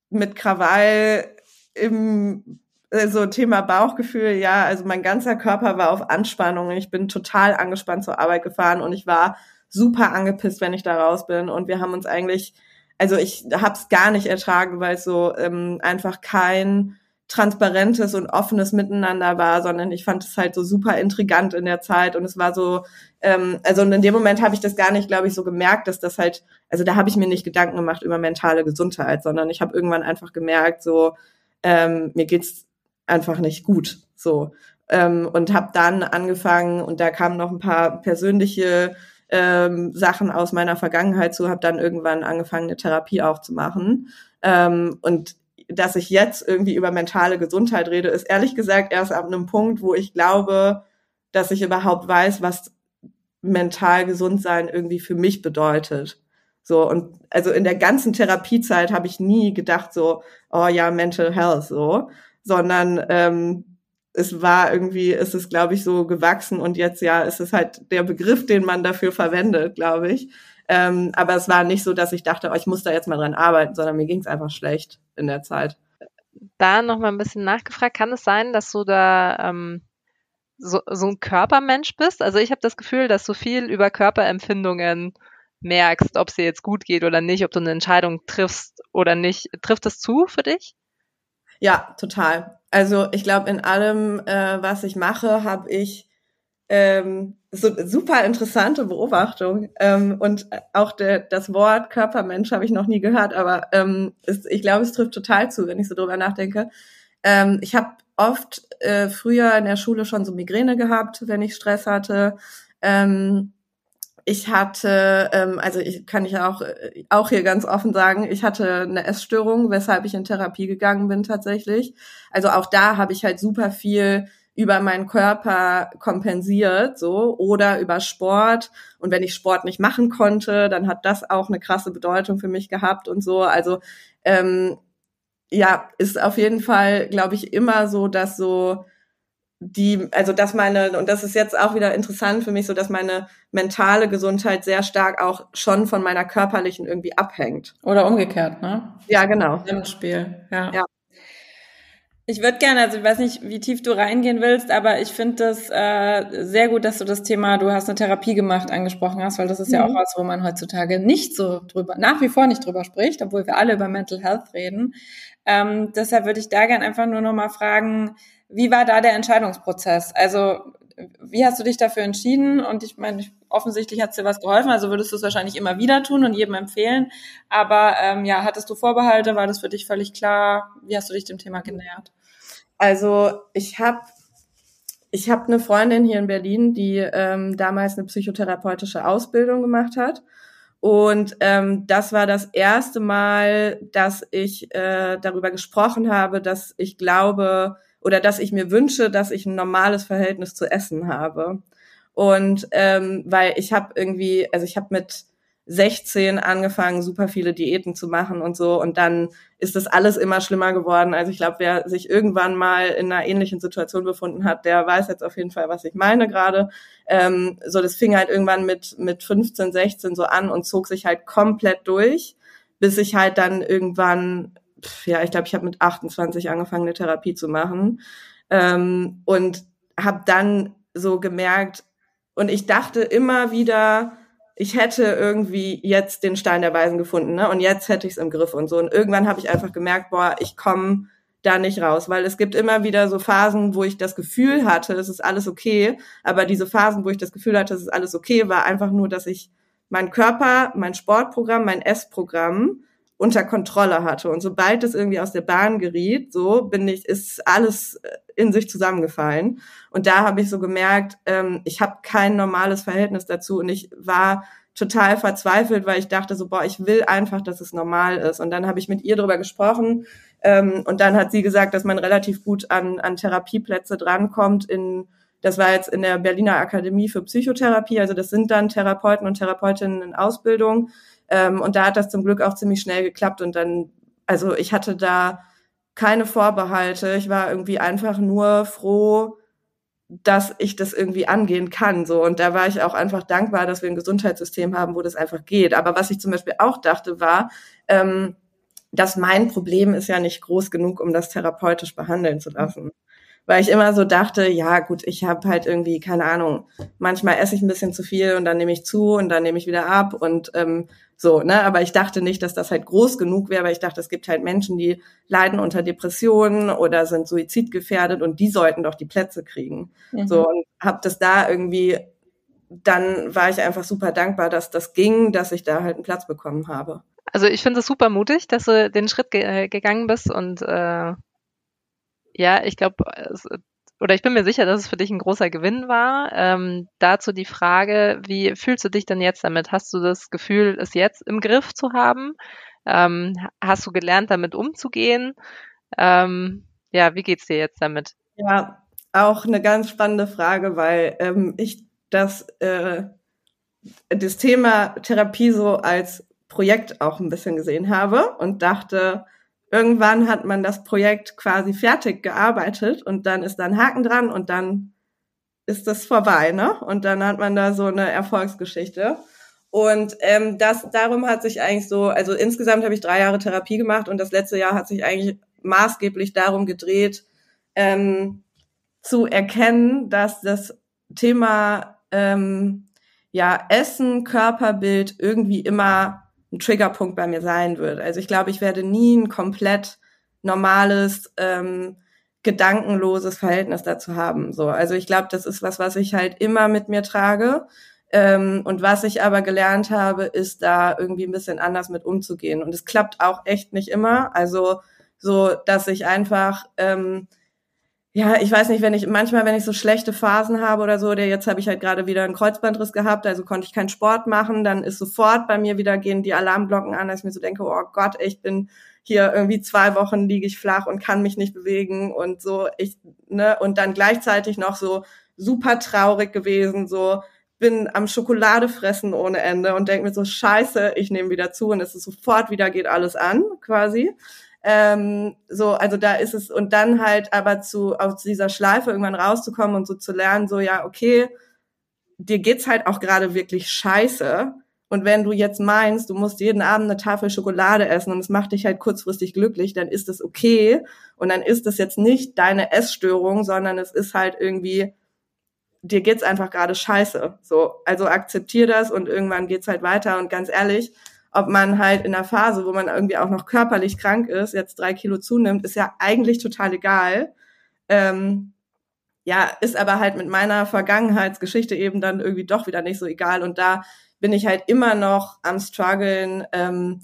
mit Krawall im äh, so Thema Bauchgefühl, ja, also mein ganzer Körper war auf Anspannung. Ich bin total angespannt zur Arbeit gefahren und ich war super angepisst, wenn ich da raus bin. Und wir haben uns eigentlich, also ich habe es gar nicht ertragen, weil es so ähm, einfach kein transparentes und offenes Miteinander war, sondern ich fand es halt so super intrigant in der Zeit und es war so, ähm, also in dem Moment habe ich das gar nicht, glaube ich, so gemerkt, dass das halt, also da habe ich mir nicht Gedanken gemacht über mentale Gesundheit, sondern ich habe irgendwann einfach gemerkt, so ähm, mir geht's einfach nicht gut, so ähm, und habe dann angefangen und da kamen noch ein paar persönliche ähm, Sachen aus meiner Vergangenheit zu, habe dann irgendwann angefangen, eine Therapie auch zu machen. Ähm, und dass ich jetzt irgendwie über mentale Gesundheit rede, ist ehrlich gesagt erst ab einem Punkt, wo ich glaube, dass ich überhaupt weiß, was mental gesund sein irgendwie für mich bedeutet. So, und also in der ganzen Therapiezeit habe ich nie gedacht, so, oh ja, Mental Health, so, sondern ähm, es war irgendwie, ist es, glaube ich, so gewachsen und jetzt ja, ist es halt der Begriff, den man dafür verwendet, glaube ich. Ähm, aber es war nicht so, dass ich dachte, oh, ich muss da jetzt mal dran arbeiten, sondern mir ging es einfach schlecht in der Zeit. Da noch mal ein bisschen nachgefragt, kann es sein, dass du da ähm, so, so ein Körpermensch bist? Also ich habe das Gefühl, dass du viel über Körperempfindungen merkst, ob es dir jetzt gut geht oder nicht, ob du eine Entscheidung triffst oder nicht. Trifft das zu für dich? Ja, total. Also ich glaube, in allem, äh, was ich mache, habe ich ähm, so super interessante Beobachtung. Ähm, und auch der, das Wort Körpermensch habe ich noch nie gehört, aber ähm, ist, ich glaube, es trifft total zu, wenn ich so drüber nachdenke. Ähm, ich habe oft äh, früher in der Schule schon so Migräne gehabt, wenn ich Stress hatte. Ähm, ich hatte, ähm, also ich kann ich auch auch hier ganz offen sagen, ich hatte eine Essstörung, weshalb ich in Therapie gegangen bin tatsächlich. Also auch da habe ich halt super viel über meinen Körper kompensiert, so oder über Sport. Und wenn ich Sport nicht machen konnte, dann hat das auch eine krasse Bedeutung für mich gehabt und so. Also ähm, ja, ist auf jeden Fall, glaube ich, immer so, dass so die, also dass meine, und das ist jetzt auch wieder interessant für mich, so dass meine mentale Gesundheit sehr stark auch schon von meiner körperlichen irgendwie abhängt. Oder umgekehrt, ne? Ja, genau. Im Spiel, ja. ja. Ich würde gerne, also ich weiß nicht, wie tief du reingehen willst, aber ich finde das äh, sehr gut, dass du das Thema, du hast eine Therapie gemacht, angesprochen hast, weil das ist mhm. ja auch was, wo man heutzutage nicht so drüber, nach wie vor nicht drüber spricht, obwohl wir alle über Mental Health reden. Ähm, deshalb würde ich da gerne einfach nur nochmal fragen, wie war da der Entscheidungsprozess? Also wie hast du dich dafür entschieden? Und ich meine, offensichtlich hat es dir was geholfen, also würdest du es wahrscheinlich immer wieder tun und jedem empfehlen. Aber ähm, ja, hattest du Vorbehalte? War das für dich völlig klar? Wie hast du dich dem Thema genähert? Also ich habe ich hab eine Freundin hier in Berlin, die ähm, damals eine psychotherapeutische Ausbildung gemacht hat. Und ähm, das war das erste Mal, dass ich äh, darüber gesprochen habe, dass ich glaube, oder dass ich mir wünsche, dass ich ein normales Verhältnis zu Essen habe. Und ähm, weil ich habe irgendwie, also ich habe mit 16 angefangen, super viele Diäten zu machen und so. Und dann ist das alles immer schlimmer geworden. Also ich glaube, wer sich irgendwann mal in einer ähnlichen Situation befunden hat, der weiß jetzt auf jeden Fall, was ich meine gerade. Ähm, so, das fing halt irgendwann mit, mit 15, 16 so an und zog sich halt komplett durch, bis ich halt dann irgendwann ja, ich glaube, ich habe mit 28 angefangen, eine Therapie zu machen ähm, und habe dann so gemerkt, und ich dachte immer wieder, ich hätte irgendwie jetzt den Stein der Weisen gefunden, ne? Und jetzt hätte ich es im Griff und so. Und irgendwann habe ich einfach gemerkt, boah, ich komme da nicht raus, weil es gibt immer wieder so Phasen, wo ich das Gefühl hatte, es ist alles okay, aber diese Phasen, wo ich das Gefühl hatte, es ist alles okay, war einfach nur, dass ich mein Körper, mein Sportprogramm, mein Essprogramm unter Kontrolle hatte. Und sobald es irgendwie aus der Bahn geriet, so bin ich, ist alles äh, in sich zusammengefallen. Und da habe ich so gemerkt, ähm, ich habe kein normales Verhältnis dazu und ich war total verzweifelt, weil ich dachte so, boah, ich will einfach, dass es normal ist. Und dann habe ich mit ihr darüber gesprochen, Ähm, und dann hat sie gesagt, dass man relativ gut an, an Therapieplätze drankommt in das war jetzt in der Berliner Akademie für Psychotherapie. Also das sind dann Therapeuten und Therapeutinnen in Ausbildung. Ähm, und da hat das zum Glück auch ziemlich schnell geklappt. Und dann, also ich hatte da keine Vorbehalte. Ich war irgendwie einfach nur froh, dass ich das irgendwie angehen kann. So und da war ich auch einfach dankbar, dass wir ein Gesundheitssystem haben, wo das einfach geht. Aber was ich zum Beispiel auch dachte, war, ähm, dass mein Problem ist ja nicht groß genug, um das therapeutisch behandeln zu lassen weil ich immer so dachte, ja gut, ich habe halt irgendwie keine Ahnung, manchmal esse ich ein bisschen zu viel und dann nehme ich zu und dann nehme ich wieder ab und ähm, so, ne? Aber ich dachte nicht, dass das halt groß genug wäre, weil ich dachte, es gibt halt Menschen, die leiden unter Depressionen oder sind suizidgefährdet und die sollten doch die Plätze kriegen. Mhm. So und habe das da irgendwie dann war ich einfach super dankbar, dass das ging, dass ich da halt einen Platz bekommen habe. Also ich finde es super mutig, dass du den Schritt ge äh, gegangen bist und äh, ja, ich glaube, oder ich bin mir sicher, dass es für dich ein großer Gewinn war. Ähm, dazu die Frage, wie fühlst du dich denn jetzt damit? Hast du das Gefühl, es jetzt im Griff zu haben? Ähm, hast du gelernt, damit umzugehen? Ähm, ja, wie geht's dir jetzt damit? Ja, auch eine ganz spannende Frage, weil ähm, ich das, äh, das Thema Therapie so als Projekt auch ein bisschen gesehen habe und dachte, irgendwann hat man das Projekt quasi fertig gearbeitet und dann ist da ein Haken dran und dann ist das vorbei, ne? Und dann hat man da so eine Erfolgsgeschichte. Und ähm, das darum hat sich eigentlich so, also insgesamt habe ich drei Jahre Therapie gemacht und das letzte Jahr hat sich eigentlich maßgeblich darum gedreht, ähm, zu erkennen, dass das Thema ähm, ja Essen, Körperbild irgendwie immer ein Triggerpunkt bei mir sein wird. Also ich glaube, ich werde nie ein komplett normales, ähm, gedankenloses Verhältnis dazu haben. So, also ich glaube, das ist was, was ich halt immer mit mir trage. Ähm, und was ich aber gelernt habe, ist da irgendwie ein bisschen anders mit umzugehen. Und es klappt auch echt nicht immer. Also so, dass ich einfach ähm, ja, ich weiß nicht, wenn ich manchmal, wenn ich so schlechte Phasen habe oder so, der jetzt habe ich halt gerade wieder einen Kreuzbandriss gehabt, also konnte ich keinen Sport machen, dann ist sofort bei mir wieder gehen die Alarmglocken an, dass ich mir so denke, oh Gott, ich bin hier irgendwie zwei Wochen liege ich flach und kann mich nicht bewegen und so ich ne und dann gleichzeitig noch so super traurig gewesen, so bin am Schokolade fressen ohne Ende und denke mir so Scheiße, ich nehme wieder zu und es ist sofort wieder geht alles an quasi. Ähm, so, also da ist es, und dann halt aber zu, aus dieser Schleife irgendwann rauszukommen und so zu lernen, so, ja, okay, dir geht's halt auch gerade wirklich scheiße. Und wenn du jetzt meinst, du musst jeden Abend eine Tafel Schokolade essen und es macht dich halt kurzfristig glücklich, dann ist das okay. Und dann ist das jetzt nicht deine Essstörung, sondern es ist halt irgendwie, dir geht's einfach gerade scheiße. So, also akzeptier das und irgendwann geht's halt weiter. Und ganz ehrlich, ob man halt in einer Phase, wo man irgendwie auch noch körperlich krank ist, jetzt drei Kilo zunimmt, ist ja eigentlich total egal. Ähm, ja, ist aber halt mit meiner Vergangenheitsgeschichte eben dann irgendwie doch wieder nicht so egal. Und da bin ich halt immer noch am struggeln, ähm,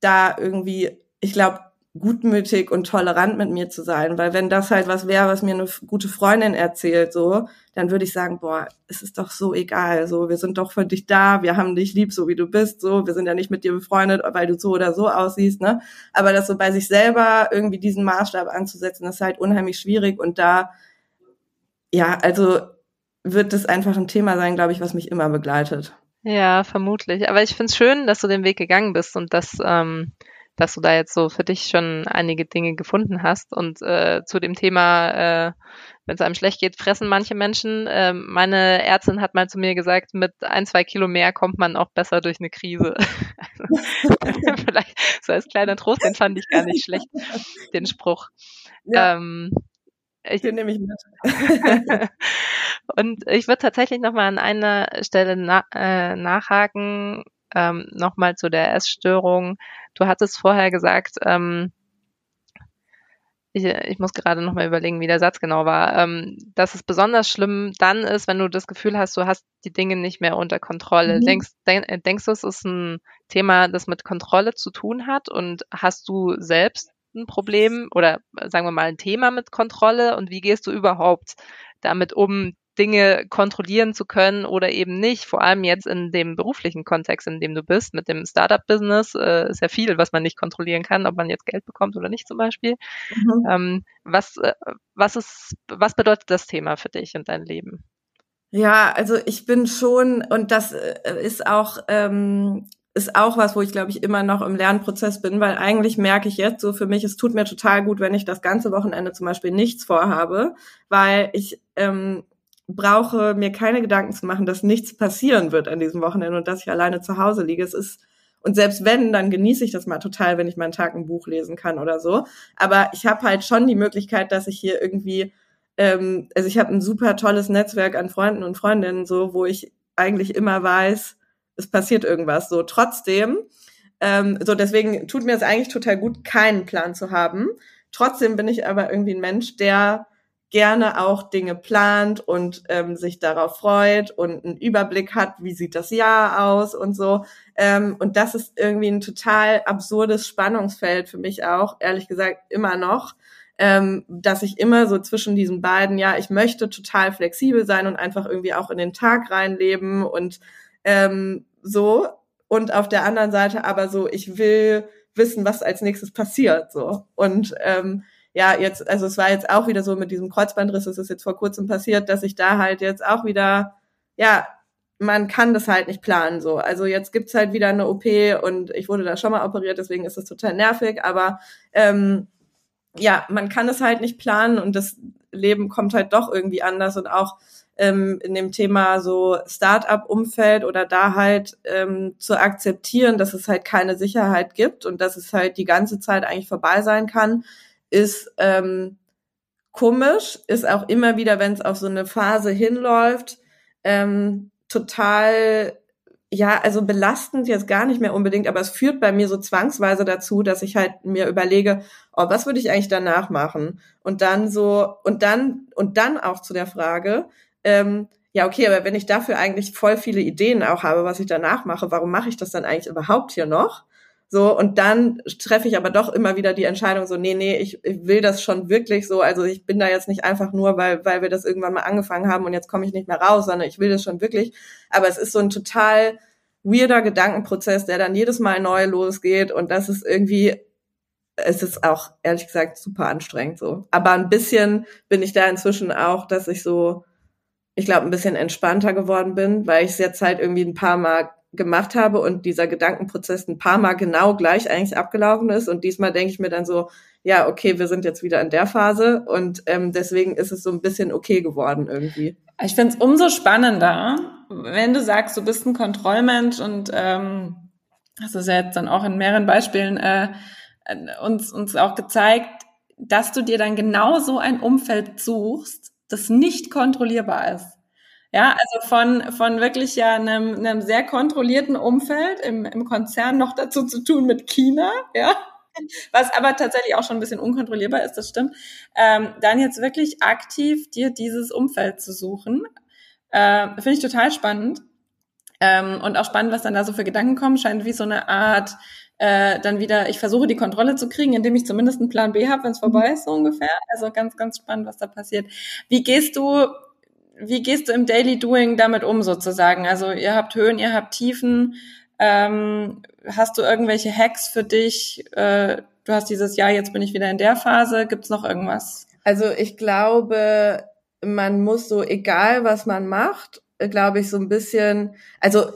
da irgendwie, ich glaube, gutmütig und tolerant mit mir zu sein, weil wenn das halt was wäre, was mir eine gute Freundin erzählt, so, dann würde ich sagen, boah, es ist doch so egal, so, wir sind doch für dich da, wir haben dich lieb, so wie du bist, so, wir sind ja nicht mit dir befreundet, weil du so oder so aussiehst, ne, aber das so bei sich selber irgendwie diesen Maßstab anzusetzen, ist halt unheimlich schwierig und da, ja, also wird das einfach ein Thema sein, glaube ich, was mich immer begleitet. Ja, vermutlich. Aber ich finde es schön, dass du den Weg gegangen bist und dass ähm, dass du da jetzt so für dich schon einige Dinge gefunden hast. Und äh, zu dem Thema, äh, wenn es einem schlecht geht, fressen manche Menschen. Äh, meine Ärztin hat mal zu mir gesagt, mit ein, zwei Kilo mehr kommt man auch besser durch eine Krise. also, vielleicht so als kleiner Trost, den fand ich gar nicht schlecht, den Spruch. Ja. Ähm, ich, den nehme ich mit. und ich würde tatsächlich nochmal an einer Stelle na, äh, nachhaken, ähm, nochmal zu der Essstörung. Du hattest vorher gesagt, ähm, ich, ich muss gerade nochmal überlegen, wie der Satz genau war, ähm, dass es besonders schlimm dann ist, wenn du das Gefühl hast, du hast die Dinge nicht mehr unter Kontrolle. Mhm. Denkst, denk, denkst du, es ist ein Thema, das mit Kontrolle zu tun hat und hast du selbst ein Problem oder sagen wir mal ein Thema mit Kontrolle und wie gehst du überhaupt damit um, Dinge kontrollieren zu können oder eben nicht. Vor allem jetzt in dem beruflichen Kontext, in dem du bist, mit dem Startup-Business, äh, ist ja viel, was man nicht kontrollieren kann, ob man jetzt Geld bekommt oder nicht zum Beispiel. Mhm. Ähm, was, äh, was ist, was bedeutet das Thema für dich und dein Leben? Ja, also ich bin schon, und das äh, ist auch, ähm, ist auch was, wo ich glaube ich immer noch im Lernprozess bin, weil eigentlich merke ich jetzt so für mich, es tut mir total gut, wenn ich das ganze Wochenende zum Beispiel nichts vorhabe, weil ich ähm, brauche mir keine Gedanken zu machen, dass nichts passieren wird an diesem Wochenende und dass ich alleine zu Hause liege. Es ist und selbst wenn, dann genieße ich das mal total, wenn ich meinen Tag ein Buch lesen kann oder so. Aber ich habe halt schon die Möglichkeit, dass ich hier irgendwie ähm, also ich habe ein super tolles Netzwerk an Freunden und Freundinnen, so wo ich eigentlich immer weiß, es passiert irgendwas. So trotzdem, ähm, so deswegen tut mir es eigentlich total gut, keinen Plan zu haben. Trotzdem bin ich aber irgendwie ein Mensch, der gerne auch Dinge plant und ähm, sich darauf freut und einen Überblick hat, wie sieht das Jahr aus und so. Ähm, und das ist irgendwie ein total absurdes Spannungsfeld für mich auch, ehrlich gesagt, immer noch ähm, dass ich immer so zwischen diesen beiden, ja, ich möchte total flexibel sein und einfach irgendwie auch in den Tag reinleben und ähm, so. Und auf der anderen Seite aber so, ich will wissen, was als nächstes passiert, so. Und ähm, ja, jetzt, also es war jetzt auch wieder so mit diesem Kreuzbandriss, es ist jetzt vor kurzem passiert, dass ich da halt jetzt auch wieder, ja, man kann das halt nicht planen so. Also jetzt gibt's halt wieder eine OP und ich wurde da schon mal operiert, deswegen ist das total nervig, aber ähm, ja, man kann es halt nicht planen und das Leben kommt halt doch irgendwie anders und auch ähm, in dem Thema so Start-up-Umfeld oder da halt ähm, zu akzeptieren, dass es halt keine Sicherheit gibt und dass es halt die ganze Zeit eigentlich vorbei sein kann, ist ähm, komisch, ist auch immer wieder, wenn es auf so eine Phase hinläuft, ähm, total ja, also belastend jetzt gar nicht mehr unbedingt, aber es führt bei mir so zwangsweise dazu, dass ich halt mir überlege, oh, was würde ich eigentlich danach machen? Und dann so, und dann, und dann auch zu der Frage, ähm, ja, okay, aber wenn ich dafür eigentlich voll viele Ideen auch habe, was ich danach mache, warum mache ich das dann eigentlich überhaupt hier noch? So, und dann treffe ich aber doch immer wieder die Entscheidung so, nee, nee, ich, ich will das schon wirklich so. Also ich bin da jetzt nicht einfach nur, weil, weil wir das irgendwann mal angefangen haben und jetzt komme ich nicht mehr raus, sondern ich will das schon wirklich. Aber es ist so ein total weirder Gedankenprozess, der dann jedes Mal neu losgeht und das ist irgendwie, es ist auch ehrlich gesagt super anstrengend so. Aber ein bisschen bin ich da inzwischen auch, dass ich so, ich glaube, ein bisschen entspannter geworden bin, weil ich es jetzt halt irgendwie ein paar Mal gemacht habe und dieser Gedankenprozess ein paar Mal genau gleich eigentlich abgelaufen ist. Und diesmal denke ich mir dann so, ja, okay, wir sind jetzt wieder in der Phase und ähm, deswegen ist es so ein bisschen okay geworden irgendwie. Ich finde es umso spannender, wenn du sagst, du bist ein Kontrollmensch und ähm, hast es ja jetzt dann auch in mehreren Beispielen äh, uns, uns auch gezeigt, dass du dir dann genau so ein Umfeld suchst, das nicht kontrollierbar ist. Ja, also von, von wirklich ja einem, einem sehr kontrollierten Umfeld im, im Konzern noch dazu zu tun mit China, ja, was aber tatsächlich auch schon ein bisschen unkontrollierbar ist, das stimmt, ähm, dann jetzt wirklich aktiv dir dieses Umfeld zu suchen, äh, finde ich total spannend. Ähm, und auch spannend, was dann da so für Gedanken kommen, scheint wie so eine Art, äh, dann wieder, ich versuche die Kontrolle zu kriegen, indem ich zumindest einen Plan B habe, wenn es vorbei mhm. ist, so ungefähr. Also ganz, ganz spannend, was da passiert. Wie gehst du wie gehst du im Daily Doing damit um sozusagen? Also ihr habt Höhen, ihr habt Tiefen. Ähm, hast du irgendwelche Hacks für dich? Äh, du hast dieses Jahr, jetzt bin ich wieder in der Phase. Gibt es noch irgendwas? Also ich glaube, man muss so, egal was man macht, glaube ich, so ein bisschen, also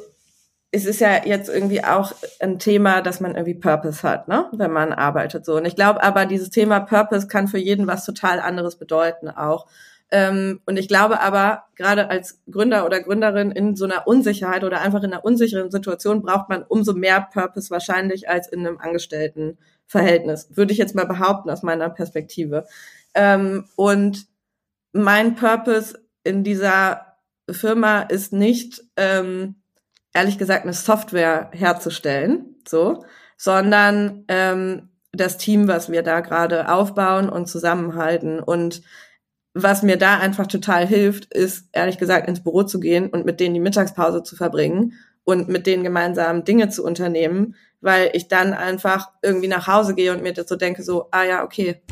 es ist ja jetzt irgendwie auch ein Thema, dass man irgendwie Purpose hat, ne, wenn man arbeitet so. Und ich glaube aber, dieses Thema Purpose kann für jeden was total anderes bedeuten auch. Ähm, und ich glaube aber, gerade als Gründer oder Gründerin in so einer Unsicherheit oder einfach in einer unsicheren Situation braucht man umso mehr Purpose wahrscheinlich als in einem Angestelltenverhältnis. Würde ich jetzt mal behaupten aus meiner Perspektive. Ähm, und mein Purpose in dieser Firma ist nicht, ähm, ehrlich gesagt, eine Software herzustellen, so, sondern ähm, das Team, was wir da gerade aufbauen und zusammenhalten und was mir da einfach total hilft, ist ehrlich gesagt ins Büro zu gehen und mit denen die Mittagspause zu verbringen und mit denen gemeinsam Dinge zu unternehmen, weil ich dann einfach irgendwie nach Hause gehe und mir so denke, so, ah ja, okay,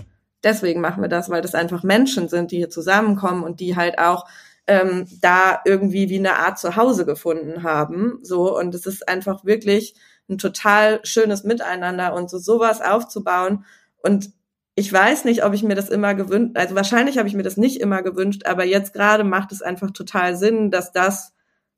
deswegen machen wir das, weil das einfach Menschen sind, die hier zusammenkommen und die halt auch ähm, da irgendwie wie eine Art Zuhause gefunden haben. So, und es ist einfach wirklich ein total schönes Miteinander und so sowas aufzubauen. Und ich weiß nicht, ob ich mir das immer gewünscht, also wahrscheinlich habe ich mir das nicht immer gewünscht, aber jetzt gerade macht es einfach total Sinn, dass das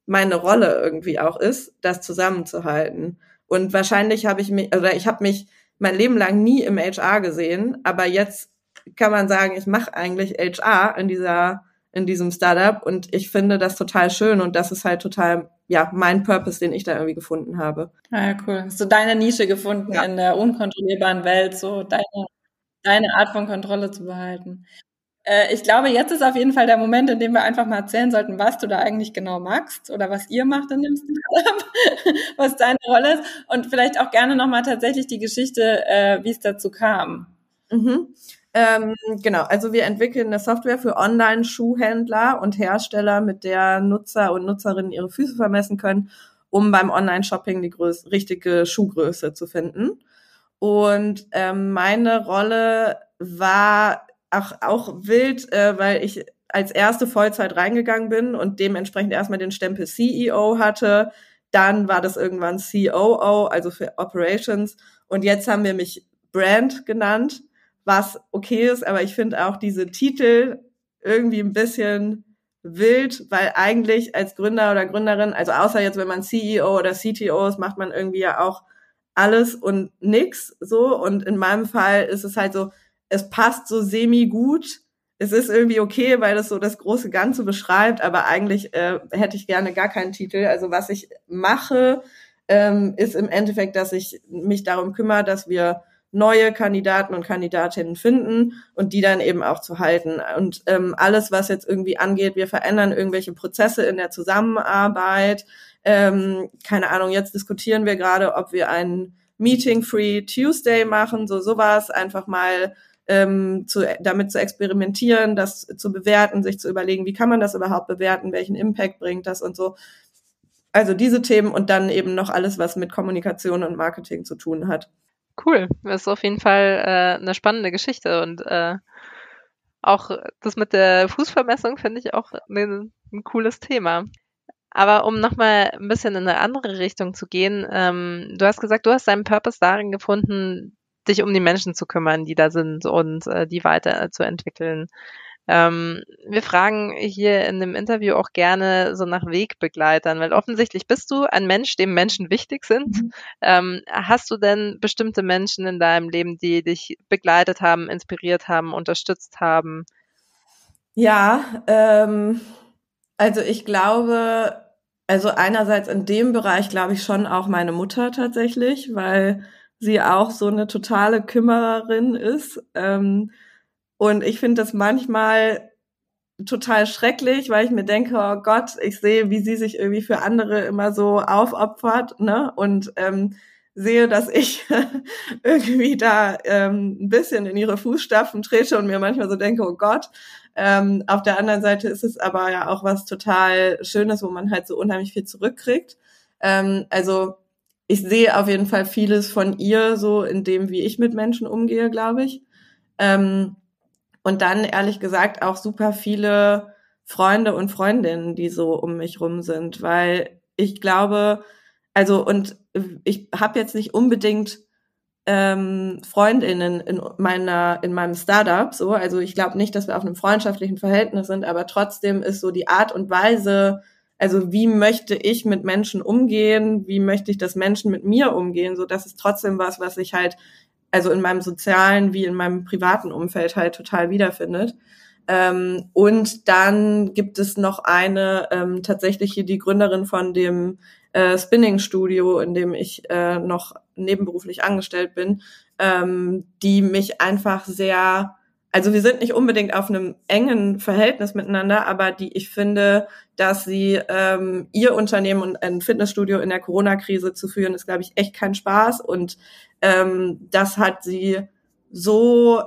meine Rolle irgendwie auch ist, das zusammenzuhalten. Und wahrscheinlich habe ich mich, oder ich habe mich mein Leben lang nie im HR gesehen, aber jetzt kann man sagen, ich mache eigentlich HR in dieser in diesem Startup und ich finde das total schön und das ist halt total ja mein Purpose, den ich da irgendwie gefunden habe. Ah, ja, cool. Hast du deine Nische gefunden ja. in der unkontrollierbaren Welt, so deine deine Art von Kontrolle zu behalten. Äh, ich glaube, jetzt ist auf jeden Fall der Moment, in dem wir einfach mal erzählen sollten, was du da eigentlich genau magst oder was ihr macht in dem Startup, was deine Rolle ist und vielleicht auch gerne nochmal tatsächlich die Geschichte, äh, wie es dazu kam. Mhm. Ähm, genau, also wir entwickeln eine Software für Online-Schuhhändler und Hersteller, mit der Nutzer und Nutzerinnen ihre Füße vermessen können, um beim Online-Shopping die größ richtige Schuhgröße zu finden. Und ähm, meine Rolle war auch, auch wild, äh, weil ich als erste Vollzeit reingegangen bin und dementsprechend erstmal den Stempel CEO hatte. Dann war das irgendwann COO, also für Operations. Und jetzt haben wir mich Brand genannt was okay ist, aber ich finde auch diese Titel irgendwie ein bisschen wild, weil eigentlich als Gründer oder Gründerin, also außer jetzt, wenn man CEO oder CTO ist, macht man irgendwie ja auch alles und nix so. Und in meinem Fall ist es halt so, es passt so semi gut. Es ist irgendwie okay, weil das so das große Ganze beschreibt, aber eigentlich äh, hätte ich gerne gar keinen Titel. Also was ich mache, ähm, ist im Endeffekt, dass ich mich darum kümmere, dass wir neue Kandidaten und Kandidatinnen finden und die dann eben auch zu halten. Und ähm, alles, was jetzt irgendwie angeht, wir verändern irgendwelche Prozesse in der Zusammenarbeit. Ähm, keine Ahnung, jetzt diskutieren wir gerade, ob wir einen Meeting-Free Tuesday machen, so sowas, einfach mal ähm, zu, damit zu experimentieren, das zu bewerten, sich zu überlegen, wie kann man das überhaupt bewerten, welchen Impact bringt das und so. Also diese Themen und dann eben noch alles, was mit Kommunikation und Marketing zu tun hat. Cool, das ist auf jeden Fall äh, eine spannende Geschichte und äh, auch das mit der Fußvermessung finde ich auch ein, ein cooles Thema. Aber um nochmal ein bisschen in eine andere Richtung zu gehen, ähm, du hast gesagt, du hast deinen Purpose darin gefunden, dich um die Menschen zu kümmern, die da sind und äh, die weiterzuentwickeln. Ähm, wir fragen hier in dem Interview auch gerne so nach Wegbegleitern, weil offensichtlich bist du ein Mensch, dem Menschen wichtig sind. Mhm. Ähm, hast du denn bestimmte Menschen in deinem Leben, die dich begleitet haben, inspiriert haben, unterstützt haben? Ja, ähm, also ich glaube, also einerseits in dem Bereich glaube ich schon auch meine Mutter tatsächlich, weil sie auch so eine totale Kümmererin ist. Ähm, und ich finde das manchmal total schrecklich, weil ich mir denke, oh Gott, ich sehe, wie sie sich irgendwie für andere immer so aufopfert, ne? Und ähm, sehe, dass ich irgendwie da ähm, ein bisschen in ihre Fußstapfen trete und mir manchmal so denke, oh Gott. Ähm, auf der anderen Seite ist es aber ja auch was total Schönes, wo man halt so unheimlich viel zurückkriegt. Ähm, also ich sehe auf jeden Fall vieles von ihr so in dem, wie ich mit Menschen umgehe, glaube ich. Ähm, und dann ehrlich gesagt auch super viele Freunde und Freundinnen, die so um mich rum sind, weil ich glaube, also und ich habe jetzt nicht unbedingt ähm, Freundinnen in meiner in meinem Startup so, also ich glaube nicht, dass wir auf einem freundschaftlichen Verhältnis sind, aber trotzdem ist so die Art und Weise, also wie möchte ich mit Menschen umgehen, wie möchte ich, dass Menschen mit mir umgehen, so das ist trotzdem was, was ich halt also in meinem sozialen wie in meinem privaten Umfeld halt total wiederfindet. Ähm, und dann gibt es noch eine, ähm, tatsächlich hier die Gründerin von dem äh, Spinning-Studio, in dem ich äh, noch nebenberuflich angestellt bin, ähm, die mich einfach sehr, also wir sind nicht unbedingt auf einem engen Verhältnis miteinander, aber die ich finde, dass sie ähm, ihr Unternehmen und ein Fitnessstudio in der Corona-Krise zu führen, ist, glaube ich, echt kein Spaß. Und ähm, das hat sie so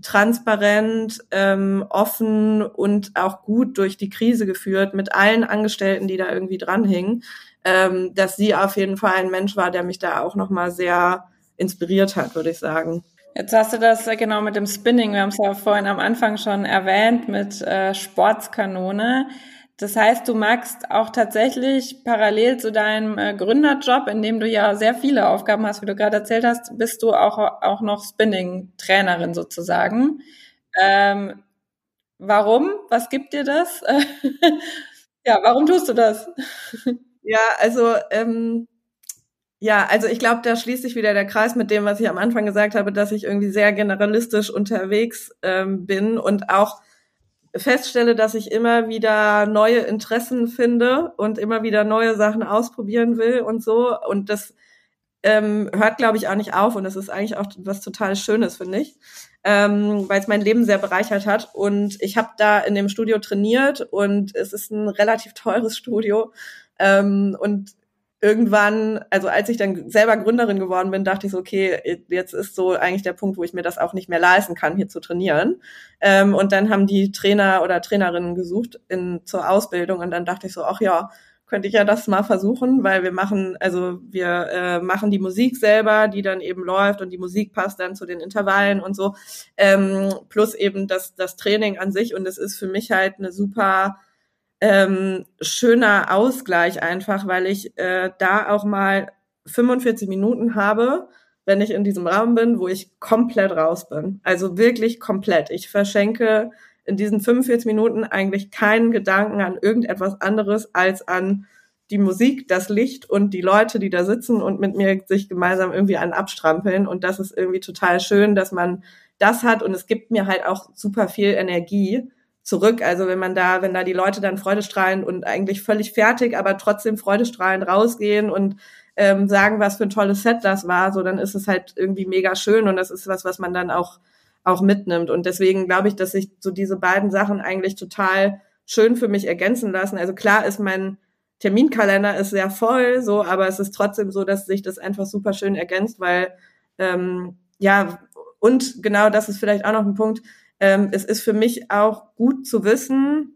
transparent, ähm, offen und auch gut durch die Krise geführt mit allen Angestellten, die da irgendwie dranhingen, ähm, dass sie auf jeden Fall ein Mensch war, der mich da auch nochmal sehr inspiriert hat, würde ich sagen. Jetzt hast du das genau mit dem Spinning, wir haben es ja vorhin am Anfang schon erwähnt, mit äh, Sportskanone. Das heißt, du magst auch tatsächlich parallel zu deinem äh, Gründerjob, in dem du ja sehr viele Aufgaben hast, wie du gerade erzählt hast, bist du auch, auch noch Spinning-Trainerin sozusagen. Ähm, warum? Was gibt dir das? ja, warum tust du das? ja, also ähm, ja, also ich glaube, da schließt sich wieder der Kreis mit dem, was ich am Anfang gesagt habe, dass ich irgendwie sehr generalistisch unterwegs ähm, bin und auch feststelle, dass ich immer wieder neue Interessen finde und immer wieder neue Sachen ausprobieren will und so. Und das ähm, hört, glaube ich, auch nicht auf. Und das ist eigentlich auch was total Schönes, finde ich, ähm, weil es mein Leben sehr bereichert hat. Und ich habe da in dem Studio trainiert und es ist ein relativ teures Studio. Ähm, und irgendwann, also als ich dann selber Gründerin geworden bin, dachte ich so, okay, jetzt ist so eigentlich der Punkt, wo ich mir das auch nicht mehr leisten kann, hier zu trainieren. Ähm, und dann haben die Trainer oder Trainerinnen gesucht in, zur Ausbildung und dann dachte ich so, ach ja, könnte ich ja das mal versuchen, weil wir machen, also wir äh, machen die Musik selber, die dann eben läuft und die Musik passt dann zu den Intervallen und so, ähm, plus eben das, das Training an sich und es ist für mich halt eine super ähm, schöner Ausgleich einfach, weil ich äh, da auch mal 45 Minuten habe, wenn ich in diesem Raum bin, wo ich komplett raus bin. Also wirklich komplett. Ich verschenke in diesen 45 Minuten eigentlich keinen Gedanken an irgendetwas anderes als an die Musik, das Licht und die Leute, die da sitzen und mit mir sich gemeinsam irgendwie an abstrampeln. Und das ist irgendwie total schön, dass man das hat. Und es gibt mir halt auch super viel Energie zurück. Also wenn man da, wenn da die Leute dann freudestrahlend und eigentlich völlig fertig, aber trotzdem freudestrahlend rausgehen und ähm, sagen, was für ein tolles Set das war, so dann ist es halt irgendwie mega schön und das ist was, was man dann auch auch mitnimmt. Und deswegen glaube ich, dass sich so diese beiden Sachen eigentlich total schön für mich ergänzen lassen. Also klar ist mein Terminkalender ist sehr voll, so, aber es ist trotzdem so, dass sich das einfach super schön ergänzt, weil ähm, ja und genau das ist vielleicht auch noch ein Punkt ähm, es ist für mich auch gut zu wissen,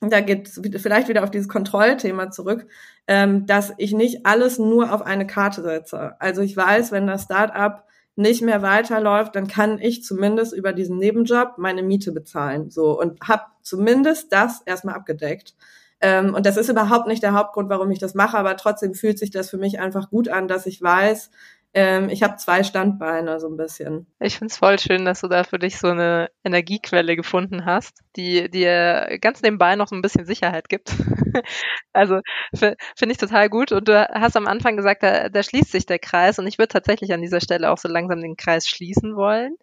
da geht es vielleicht wieder auf dieses Kontrollthema zurück, ähm, dass ich nicht alles nur auf eine Karte setze. Also ich weiß, wenn das Startup nicht mehr weiterläuft, dann kann ich zumindest über diesen Nebenjob meine Miete bezahlen. So und habe zumindest das erstmal abgedeckt. Ähm, und das ist überhaupt nicht der Hauptgrund, warum ich das mache, aber trotzdem fühlt sich das für mich einfach gut an, dass ich weiß, ähm, ich habe zwei Standbeine so ein bisschen. Ich finde es voll schön, dass du da für dich so eine Energiequelle gefunden hast, die dir ganz nebenbei noch so ein bisschen Sicherheit gibt. also finde ich total gut. Und du hast am Anfang gesagt, da, da schließt sich der Kreis und ich würde tatsächlich an dieser Stelle auch so langsam den Kreis schließen wollen.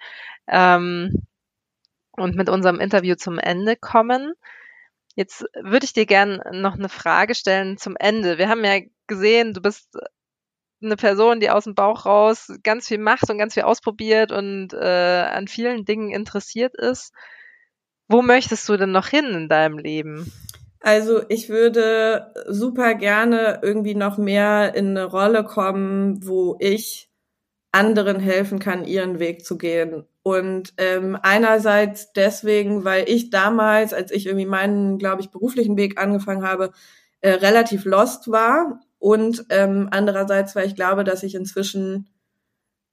Ähm, und mit unserem Interview zum Ende kommen. Jetzt würde ich dir gern noch eine Frage stellen zum Ende. Wir haben ja gesehen, du bist eine Person, die aus dem Bauch raus ganz viel macht und ganz viel ausprobiert und äh, an vielen Dingen interessiert ist. Wo möchtest du denn noch hin in deinem Leben? Also ich würde super gerne irgendwie noch mehr in eine Rolle kommen, wo ich anderen helfen kann, ihren Weg zu gehen. Und ähm, einerseits deswegen, weil ich damals, als ich irgendwie meinen, glaube ich, beruflichen Weg angefangen habe, äh, relativ lost war und ähm, andererseits, weil ich glaube, dass ich inzwischen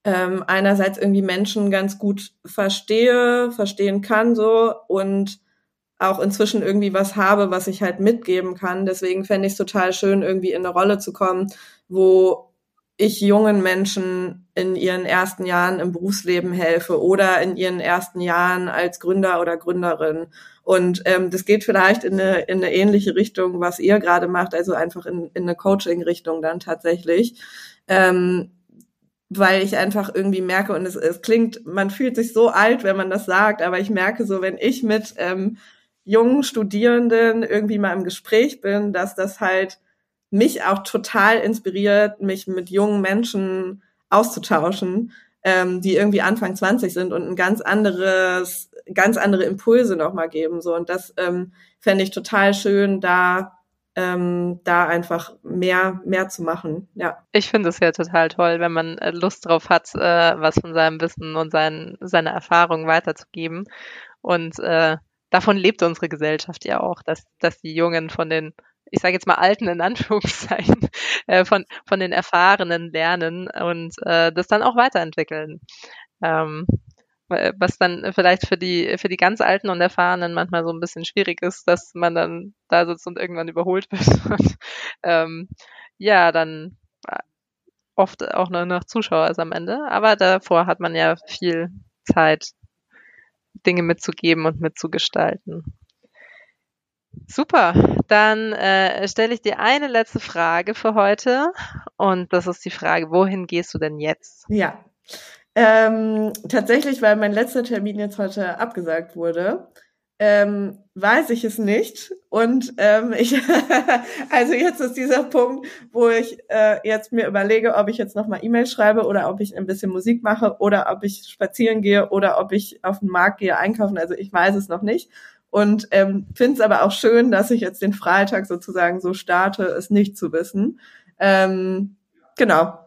ähm, einerseits irgendwie Menschen ganz gut verstehe, verstehen kann so und auch inzwischen irgendwie was habe, was ich halt mitgeben kann. Deswegen fände ich es total schön, irgendwie in eine Rolle zu kommen, wo ich jungen Menschen in ihren ersten Jahren im Berufsleben helfe oder in ihren ersten Jahren als Gründer oder Gründerin. Und ähm, das geht vielleicht in eine, in eine ähnliche Richtung, was ihr gerade macht, also einfach in, in eine Coaching-Richtung dann tatsächlich. Ähm, weil ich einfach irgendwie merke, und es, es klingt, man fühlt sich so alt, wenn man das sagt, aber ich merke so, wenn ich mit ähm, jungen Studierenden irgendwie mal im Gespräch bin, dass das halt mich auch total inspiriert, mich mit jungen Menschen auszutauschen, ähm, die irgendwie Anfang 20 sind und ein ganz anderes, ganz andere Impulse nochmal geben. So und das ähm, fände ich total schön, da ähm, da einfach mehr mehr zu machen. Ja. Ich finde es ja total toll, wenn man äh, Lust drauf hat, äh, was von seinem Wissen und sein, seiner Erfahrung weiterzugeben. Und äh, davon lebt unsere Gesellschaft ja auch, dass, dass die Jungen von den ich sage jetzt mal alten in Anführungszeichen, äh, von, von den Erfahrenen lernen und äh, das dann auch weiterentwickeln. Ähm, was dann vielleicht für die, für die ganz Alten und Erfahrenen manchmal so ein bisschen schwierig ist, dass man dann da sitzt und irgendwann überholt wird und ähm, ja, dann äh, oft auch nur noch Zuschauer ist am Ende. Aber davor hat man ja viel Zeit, Dinge mitzugeben und mitzugestalten. Super, dann äh, stelle ich dir eine letzte Frage für heute und das ist die Frage, wohin gehst du denn jetzt? Ja, ähm, tatsächlich, weil mein letzter Termin jetzt heute abgesagt wurde, ähm, weiß ich es nicht. Und ähm, ich, also jetzt ist dieser Punkt, wo ich äh, jetzt mir überlege, ob ich jetzt nochmal E-Mail schreibe oder ob ich ein bisschen Musik mache oder ob ich spazieren gehe oder ob ich auf den Markt gehe einkaufen. Also ich weiß es noch nicht. Und ähm, finde es aber auch schön, dass ich jetzt den Freitag sozusagen so starte, es nicht zu wissen. Ähm, genau,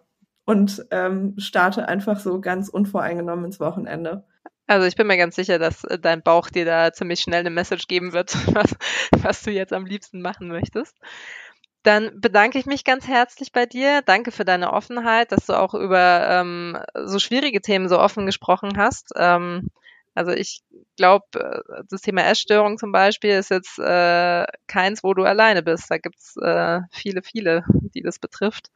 und ähm, starte einfach so ganz unvoreingenommen ins Wochenende. Also ich bin mir ganz sicher, dass äh, dein Bauch dir da ziemlich schnell eine Message geben wird, was, was du jetzt am liebsten machen möchtest. Dann bedanke ich mich ganz herzlich bei dir. Danke für deine Offenheit, dass du auch über ähm, so schwierige Themen so offen gesprochen hast. Ähm, also ich glaube, äh, das Thema Essstörung zum Beispiel ist jetzt äh, keins, wo du alleine bist. Da gibt's äh, viele, viele, die das betrifft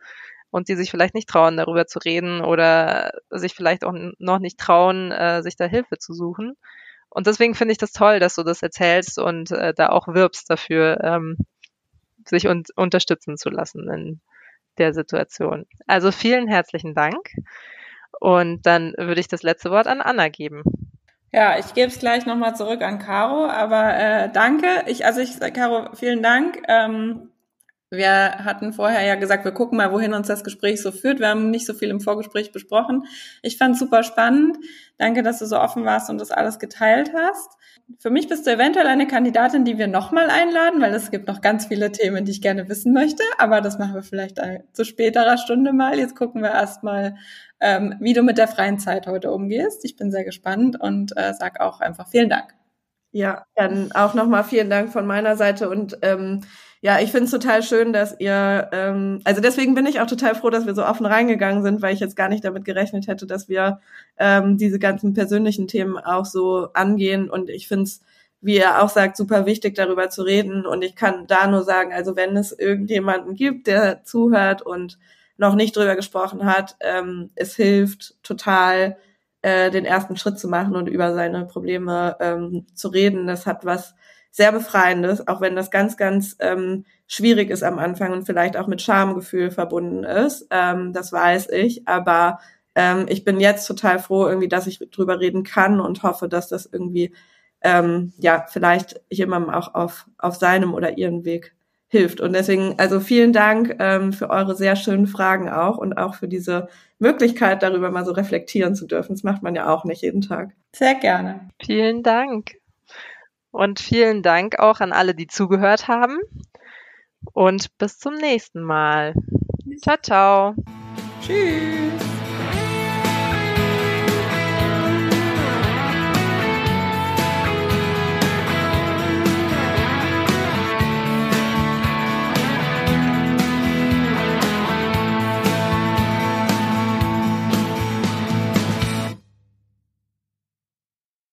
und die sich vielleicht nicht trauen, darüber zu reden oder sich vielleicht auch noch nicht trauen, äh, sich da Hilfe zu suchen. Und deswegen finde ich das toll, dass du das erzählst und äh, da auch wirbst dafür, ähm, sich un unterstützen zu lassen in der Situation. Also vielen herzlichen Dank. Und dann würde ich das letzte Wort an Anna geben. Ja, ich gebe es gleich nochmal zurück an Caro, aber äh, danke. Ich, also ich Caro, vielen Dank. Ähm, wir hatten vorher ja gesagt, wir gucken mal, wohin uns das Gespräch so führt. Wir haben nicht so viel im Vorgespräch besprochen. Ich fand super spannend. Danke, dass du so offen warst und das alles geteilt hast. Für mich bist du eventuell eine Kandidatin, die wir nochmal einladen, weil es gibt noch ganz viele Themen, die ich gerne wissen möchte. Aber das machen wir vielleicht zu späterer Stunde mal. Jetzt gucken wir erstmal, ähm, wie du mit der freien Zeit heute umgehst. Ich bin sehr gespannt und äh, sag auch einfach vielen Dank. Ja, dann auch nochmal vielen Dank von meiner Seite und ähm, ja, ich finde es total schön, dass ihr, ähm, also deswegen bin ich auch total froh, dass wir so offen reingegangen sind, weil ich jetzt gar nicht damit gerechnet hätte, dass wir ähm, diese ganzen persönlichen Themen auch so angehen. Und ich finde es, wie ihr auch sagt, super wichtig, darüber zu reden. Und ich kann da nur sagen, also wenn es irgendjemanden gibt, der zuhört und noch nicht drüber gesprochen hat, ähm, es hilft total, äh, den ersten Schritt zu machen und über seine Probleme ähm, zu reden. Das hat was sehr befreiendes, auch wenn das ganz, ganz ähm, schwierig ist am Anfang und vielleicht auch mit Schamgefühl verbunden ist. Ähm, das weiß ich. Aber ähm, ich bin jetzt total froh, irgendwie, dass ich drüber reden kann und hoffe, dass das irgendwie ähm, ja vielleicht jemandem auch auf, auf seinem oder ihren Weg hilft. Und deswegen, also vielen Dank ähm, für eure sehr schönen Fragen auch und auch für diese Möglichkeit, darüber mal so reflektieren zu dürfen. Das macht man ja auch nicht jeden Tag. Sehr gerne. Vielen Dank. Und vielen Dank auch an alle, die zugehört haben. Und bis zum nächsten Mal. Ciao, ciao. Tschüss.